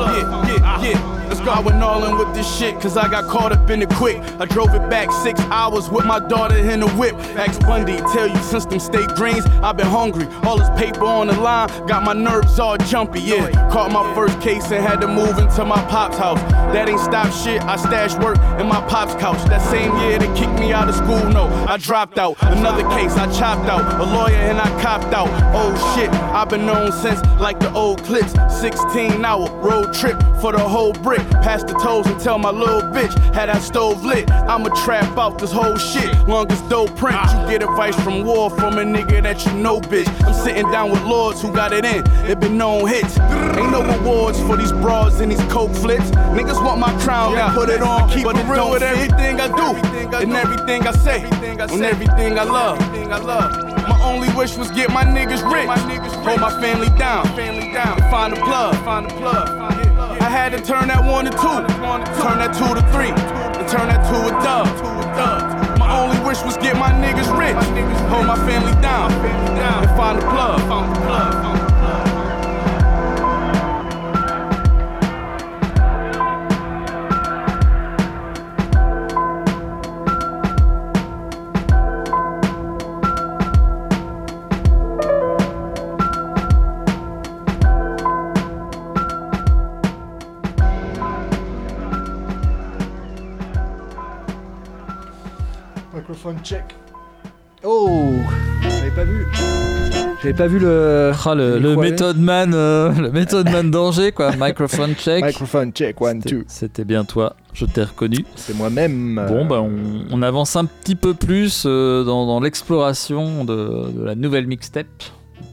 Yeah, yeah, yeah. Let's go. I went all in with this shit, cause I got caught up in it quick. I drove it back six hours with my daughter in the whip. Ask Bundy, tell you since them state greens, I've been hungry. All this paper on the line, got my nerves all jumpy, yeah. Caught my first case and had to move into my pop's house. that ain't stop shit. I stash work in my pop's couch. That same year they kicked me out of school. No, I dropped out. Another case I chopped out. A lawyer and I copped out. Oh shit, I've been known since like the old clips. 16 hour road trip for the whole brick. Past the toes and tell my little bitch had that stove lit. I'ma trap out this whole shit. Long as dope print. You get advice from war from a nigga that you know, bitch. I'm sitting down with lords who got it in. It been known hits. Ain't no awards for these bras and these coke flips. Niggas want my crown, they put it on. keep but it real with everything I do. and everything I say, and everything I love. My only wish was get my niggas rich, hold my family down, and find a plug. I had to turn that one to two, turn that two to three, and turn that two a dub. My only wish was get my niggas rich, hold my family down, and find a plug. Microphone check. Oh, j'avais pas vu. J'avais pas vu le. Ah, le, le micro aller. Method Man, euh, le Method Man danger quoi. Microphone check. Microphone check, one, C'était- two. C'était bien toi, je t'ai reconnu. C'est moi-même. Bon, bah, on, on avance un petit peu plus euh, dans, dans l'exploration de, de la nouvelle mixtape,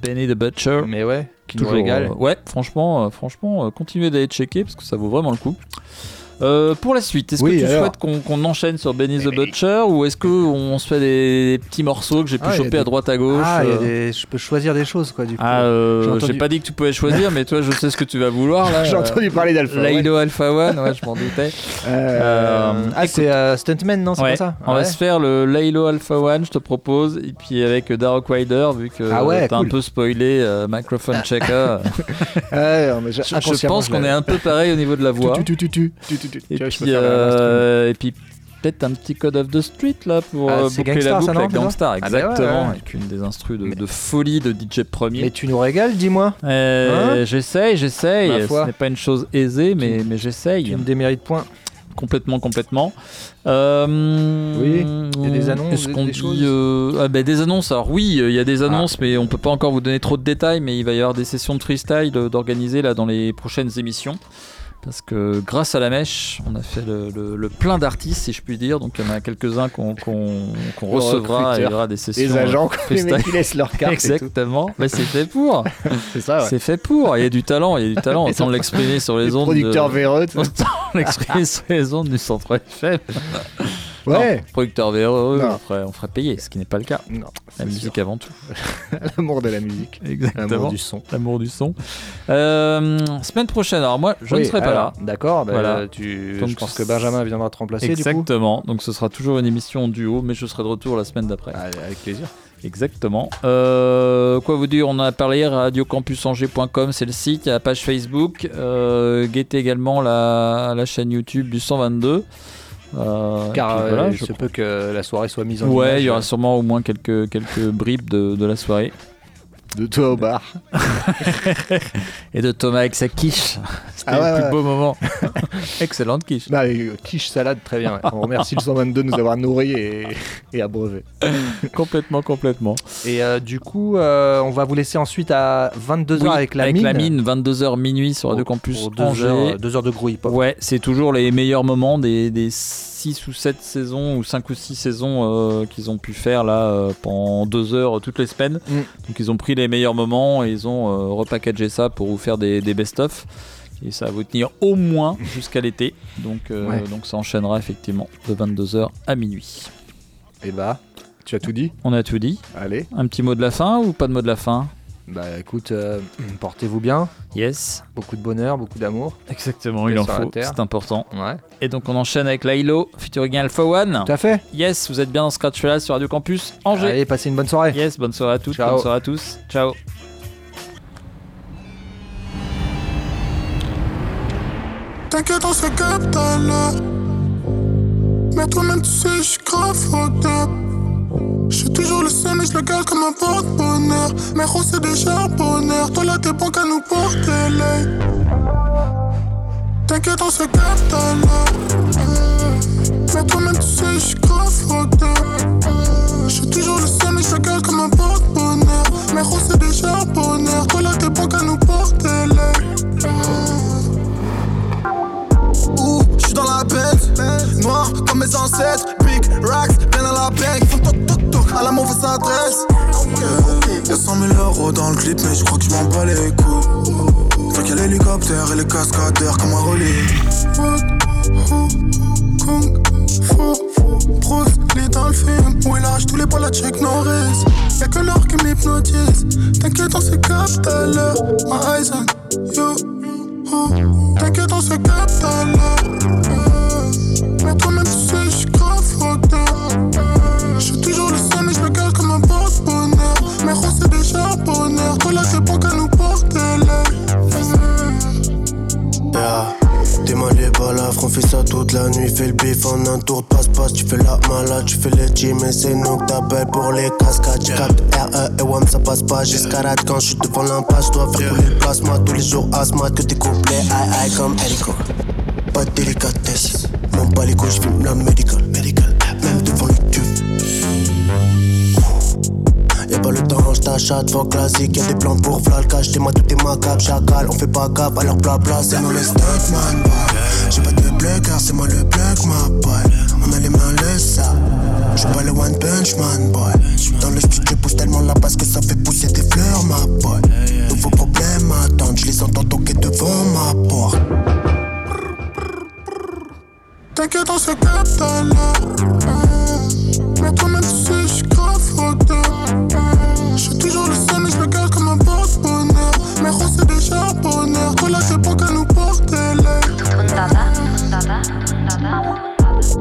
Benny the Butcher. Mais ouais, qui nous régale. euh, ouais, franchement, euh, franchement, euh, continuez d'aller checker parce que ça vaut vraiment le coup. Euh, pour la suite, est-ce Oui, que tu alors. souhaites qu'on enchaîne sur Benny the Butcher ou est-ce qu'on se fait des, petits morceaux que j'ai pu Ah, choper des- à droite à gauche Ah, euh, des- je peux choisir des choses quoi du coup. Ah, euh, J'ai entendu- pas dit que tu pouvais choisir, mais toi, je sais ce que tu vas vouloir là. J'ai Euh, entendu parler d'Alpha Laylo Alpha One, ouais, je m'en doutais. Euh, ah, écoute- c'est euh, Stuntman, non C'est Ouais, pas ça On va se faire le Laylo Alpha One, je te propose, et puis avec Dark Rider, vu que Ah ouais, t'as un peu spoilé euh, Microphone Checker. Je, pense qu'on est un peu pareil au niveau de la voix. Tu, tu, tu, tu, tu, tu, tu. Et Tu puis, euh, et puis peut-être un petit Code of the Street là pour Ah, euh, boucler Gangstar, la ça, boucle non, avec ça Gangstar, Ah bah ouais, exactement, ouais. avec une des instrus de, de folie de DJ Premier. Mais tu nous régales, dis-moi. Euh, Hein j'essaye, j'essaye. Ce n'est pas une chose aisée, mais, mais j'essaye. Tu me démérites point. Complètement, complètement. Euh, Oui, il y a des annonces, Est-ce des- qu'on des dit choses euh, ah, ben, Des annonces. Alors oui, il y a des Ah. annonces, mais on peut pas encore vous donner trop de détails. Mais il va y avoir des sessions de freestyle d'organiser là dans les prochaines émissions. Parce que grâce à la mèche, on a fait le, le- le plein d'artistes, si je puis dire. Donc il y en a quelques-uns qu'on recevra. et Il y aura des sessions. Les agents, euh, les mecs qui laissent leur carte. Exactement. Mais c'est fait pour. C'est ça, ouais. C'est fait pour. Il y a du talent. Il y a du talent. Autant l'exprimer sur les les ondes. producteurs de- véreux. Autant l'exprimer sur les ondes du centre FM. Ouais. Non, producteur véreux, on ferait, on ferait payer, ce qui n'est pas le cas. Non, La musique sûr. avant tout. L'amour de la musique. Exactement. L'amour du son. L'amour du son. Euh, semaine prochaine, alors moi, je Oui, ne serai pas là. D'accord, bah, Voilà. tu... Donc, je pense que Benjamin viendra te remplacer du coup. Exactement. Donc ce sera toujours une émission en duo, mais je serai de retour la semaine d'après. avec plaisir. Exactement. Euh, quoi vous dire On en a parlé, radiocampusangers.com, c'est le site, il y a la page Facebook. Euh, guettez également la, la chaîne YouTube du 122. Euh, Car puis euh, voilà, il je se peut que la soirée soit mise en Ouais, il y aura euh, sûrement au moins quelques, quelques bribes de, de la soirée. De toi au bar. Et de Thomas avec sa quiche. C'était Ah ouais, le plus ouais. beau moment. Excellente quiche. Bah, euh, quiche salade, très bien. On remercie le 122 de nous avoir nourris et, et abreuvés. complètement, complètement. Et euh, du coup, euh, on va vous laisser ensuite à 22h Oui, avec la mine. 22h minuit sur Radio Campus pour deux Angers. heures, deux heures de hip-hop. Ouais, c'est toujours les meilleurs moments des, des 6 ou 7 saisons ou 5 ou 6 saisons euh, qu'ils ont pu faire là euh, pendant 2 heures euh, toutes les semaines. Mm. Donc ils ont pris les meilleurs moments et ils ont euh, repackagé ça pour vous faire des, des best-of. Et ça va vous tenir au moins jusqu'à l'été. Donc, Ouais. donc ça enchaînera effectivement de 22h à minuit. Et bah, tu as tout dit? On a tout dit. Allez. Un petit mot de la fin ou pas de mot de la fin? Bah écoute, euh, portez-vous bien. Yes. Beaucoup de bonheur, beaucoup d'amour. Exactement, il en faut. C'est important. Ouais. Et donc on enchaîne avec Lailo, featuring Alpha One. Tout à fait. Yes, vous êtes bien dans Scratch Fella sur Radio Campus Angers. Allez, passez une bonne soirée. Yes, bonne soirée à toutes, Ciao. bonne soirée à tous. Ciao. T'inquiète, on se capte à l'heure. Mais toi-même, tu sais, j'suis grave up. J'suis toujours le seul, mais j'le garde comme un porte-bonheur. Mais gros, c'est un bonheur. Toi là, t'es bon qu'à nous porter l'œil. T'inquiète, on se capte à l'heure. Mais toi-même, tu sais, je suis grave up. Je suis toujours le seul, mais je regarde comme un porte-bonheur. Mais gros, c'est déjà bonheur. Toi, là, t'es pas qu'à nous porter l'air. Noir comme mes ancêtres, big racks, bien à la banque, font toc toc toc à la mauvaise adresse. Y'a 100 000 euros dans le clip, mais j'crois que j'm'en bats les couilles. Fait qu'il y a l'hélicoptère et les cascadeurs comme un relais. Kung Fu, Bruce Lee dans le film Où il arrache tous les balles à Chuck Norris Y'a que l'or qui m'hypnotise T'inquiète on se capte à l'heure My eyes on you oh. T'inquiète on se capte à l'heure Mais toi-même tu sais j'suis grave up J'suis toujours le seul mais j'me garde comme un porte-bonheur Mais gros c'est déjà bonheur. Toi t'es pas qu'à nous porter Yeah. Les balafres, on fait ça toute la nuit, fais le bif en un tour de passe-passe, tu fais la malade, tu fais les gym et c'est nous que t'appelles pour les cascades, tu captes RE et WAM ça passe pas, j'escalade quand je suis devant l'impasse, je dois faire couler le plasma. Tous les jours, asthma, que tes couplets, aïe aïe comme hélico, pas de délicatesse, bas les couilles, j'fume la médical, médical, même devant le tuf. Y'a pas le temps, j't'achète, fuck classique, y'a des plans pour flat, cash, t'es moi tout est macabre, chacal, on fait pas cap, alors blabla, c'est nous les stuntman, boy. J'ai pas de bleu car c'est moi le plug, ma boy. On a les mains le ça. J'suis pas le one punch man, boy. Dans le studio, pousse tellement la basse que ça fait pousser des fleurs, ma boy. Nouveau problème attendent, j'les entends toquer devant ma porte. T'inquiète, on se capte à l'heure. Maintenant, tu sais, j'suis grave Je J'suis toujours le seul, mais j'me garde comme un porte-bonheur. Mais on c'est des charbonneurs. Voilà, c'est pour qu'elle nous porte l'œil. Ça va, ça va.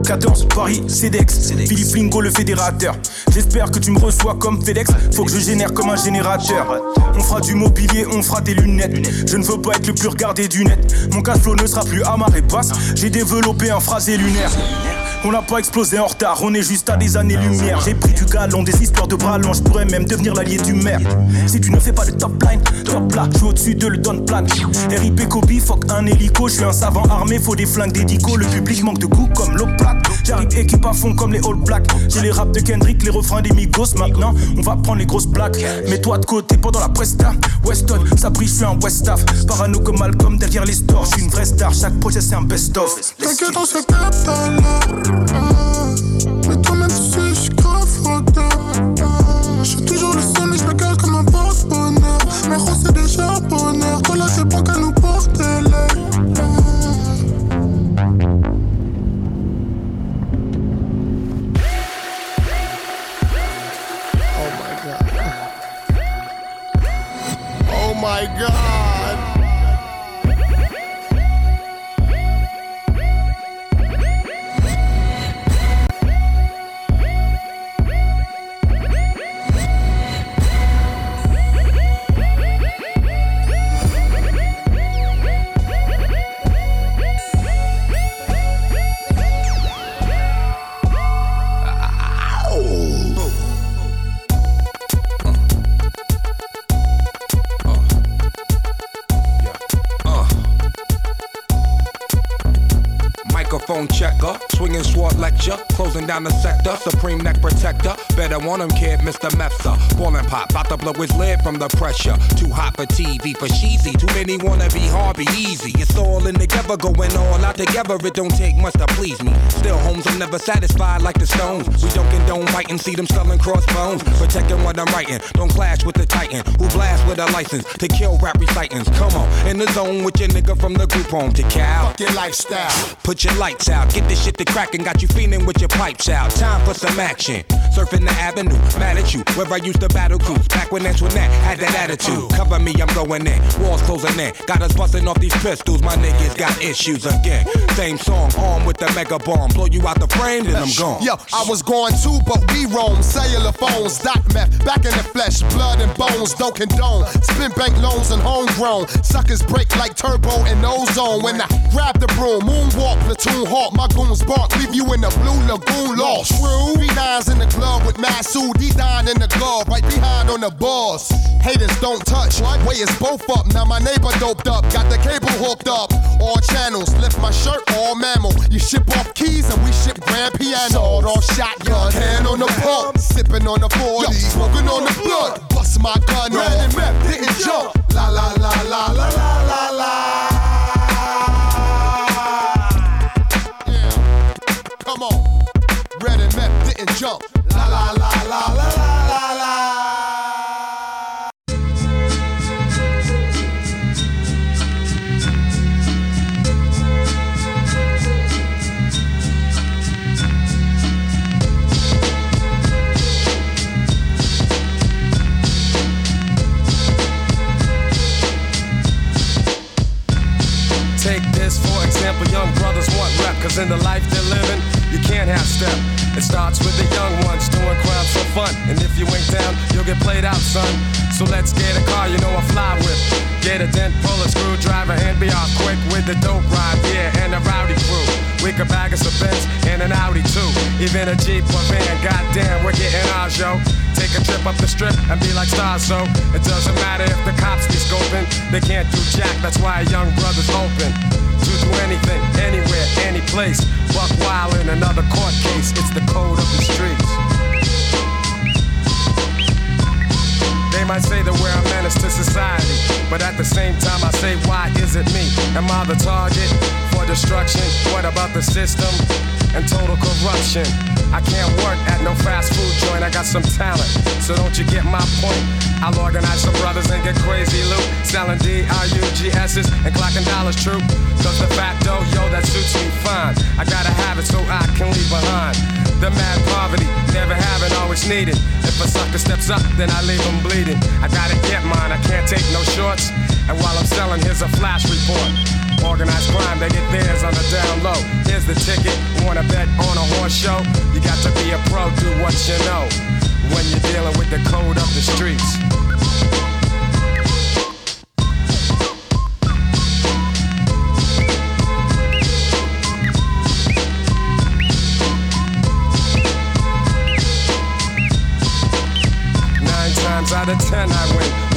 14 Paris, CEDEX, Philippe Lingo le fédérateur. J'espère que tu me reçois comme FedEx. Faut que je génère comme un générateur. On fera du mobilier, on fera des lunettes. Je ne veux pas être le plus regardé du net. Mon cash flow ne sera plus à marée basse. J'ai développé un phrasé lunaire. On n'a pas explosé en retard, on est juste à des années-lumière. J'ai pris du galon, des histoires de bras longs, je pourrais même devenir l'allié du maire. Si tu ne fais pas de top line, top là, je suis au-dessus de le don plan. RIP Kobe, fuck un hélico, je suis un savant armé, faut des flingues dédico. Le public manque de goût comme l'eau plate. J'arrive équipe à fond comme les All Blacks. J'ai les raps de Kendrick, les refrains des Migos. Maintenant, on va prendre les grosses plaques. Mets-toi de côté pendant la presta. Weston, ça brille, je suis un Westaff. Parano comme Malcolm derrière les stores, je suis une vraie star. Chaque projet c'est un best-of. T'inquiète, on se l'heure. Mais toi-même, down the sector, supreme neck protector. Better want him, kid, Mr. Mepsa. Ballin' pop, bout to blow his lid from the pressure. Too hot for TV, for cheesy. Too many wanna be hard, be easy. It's all in the together, going all out together. It don't take much to please me. Still, homes, I'm never satisfied like the Stones. We don't condone fighting, see them selling crossbones. Protecting what I'm writing, don't clash with the Titan. Who blast with a license to kill rap recitants. Come on, in the zone with your nigga from the group home to Cal. Fuck your lifestyle. Put your lights out, get this shit to crackin', got you feeling with your pipes out. Time for some action. Surfing the avenue, mad at you, where I used to battle cruise. Back when Antoinette had that attitude. Cover me, I'm going in. Walls closing in. Got us busting off these pistols, my niggas got issues again. Same song, armed with the mega bomb. Blow you out the frame, then I'm gone. Yo, I was going too, but we roam. Cellular phones, dot meth, back in the flesh, blood and bones, don't condone. Spin bank loans and homegrown. Suckers break like turbo and ozone. When I grab the broom, moonwalk, platoon hawk, my goons bark, leave you you in the blue lagoon lost. True. B9's in the club with Masu, D9 in the glove, right behind on the boss. Haters don't touch. Way is both up. Now my neighbor doped up. Got the cable hooked up. All channels. Lift my shirt, all mammal. You ship off keys and we ship grand piano. Sawed off shotgun. Hand on the pump. Sipping on the 40. Smoking on the blood. Bust my gun off. Red and map didn't jump. La la la la la la la la. Yeah. Come on. Red and map didn't jump. In the life they're living, step. It starts with the young ones doing crowds for fun. And if you ain't down, you'll get played out, son. So let's get a car, you know I fly with. Get a dent, pull a screwdriver, and be off quick with the dope ride, yeah, and a rowdy crew. We could bag us a Benz and an Audi too. Even a Jeep or van, goddamn, we're getting ours, yo. Take a trip up the strip and be like stars, so it doesn't matter if the cops be scoping. They can't do jack, that's why a young brother's open. To do anything, anywhere, any place. Buck wild in another court case, it's the code of the streets. They might say that we're a menace to society, but at the same time, I say, why is it me? Am I the target for destruction? What about the system and total corruption? I can't work at no fast food joint, I got some talent, so don't you get my point? I'll organize some brothers and get crazy loot, selling D-R-U-G-S's and clocking dollars true. Cause the dough, yo, that suits me fine. I gotta have it so I can leave behind. The mad poverty, never having, always needed. If a sucker steps up, then I leave him bleeding. I gotta get mine, I can't take no shorts. And while I'm selling, here's a flash report. Organized crime, they get theirs on the down low. Here's the ticket, wanna bet on a horse show? You got to be a pro, do what you know. When you're dealing with the code of the streets. Nine times out of ten I win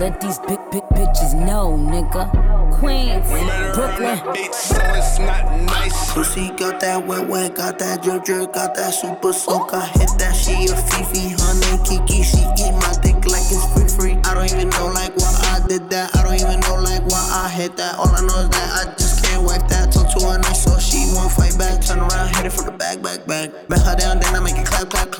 Let these let these big big bitches know, nigga. Queens, Brooklyn. Bitch, so it's not nice. Pussy got that wet wet, got that drip drip, got that super soak. I hit that, she a Fifi, honey Kiki. She eat my dick like it's free free. I don't even know like why I did that. I don't even know like why I hit that. All I know is that I just can't wipe that. Talk to her nice so she won't fight back. Turn around, hit it from the back, back, back. Bet her down, then I make it clap, clap, clap.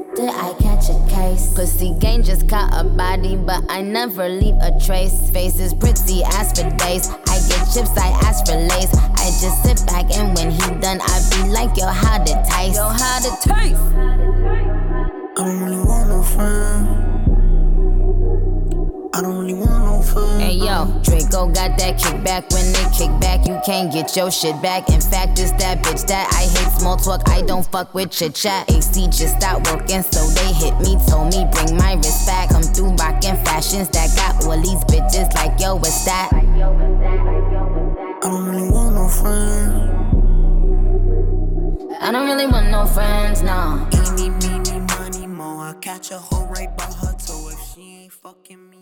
Did I catch a case? Pussy gang just caught a body, but I never leave a trace. Face is pretty as for days. I get chips, I ask for lace. I just sit back and when he done, I be like, yo, how to taste? Yo, how to taste? I don't really want no friend. I don't really want no fun. Hey yo, Draco got that kickback. When they kick back, you can't get your shit back. In fact, it's that bitch that I hate small talk. I don't fuck with chit chat. AC just stopped working, so they hit me. Told me bring my wrist back. Come through rockin' fashions that got all these bitches like yo, what's that? I don't really want no friend. I don't really want no friends, no. Eeny, meeny, money, mo. I catch a hoe right by her toe if she ain't fucking me.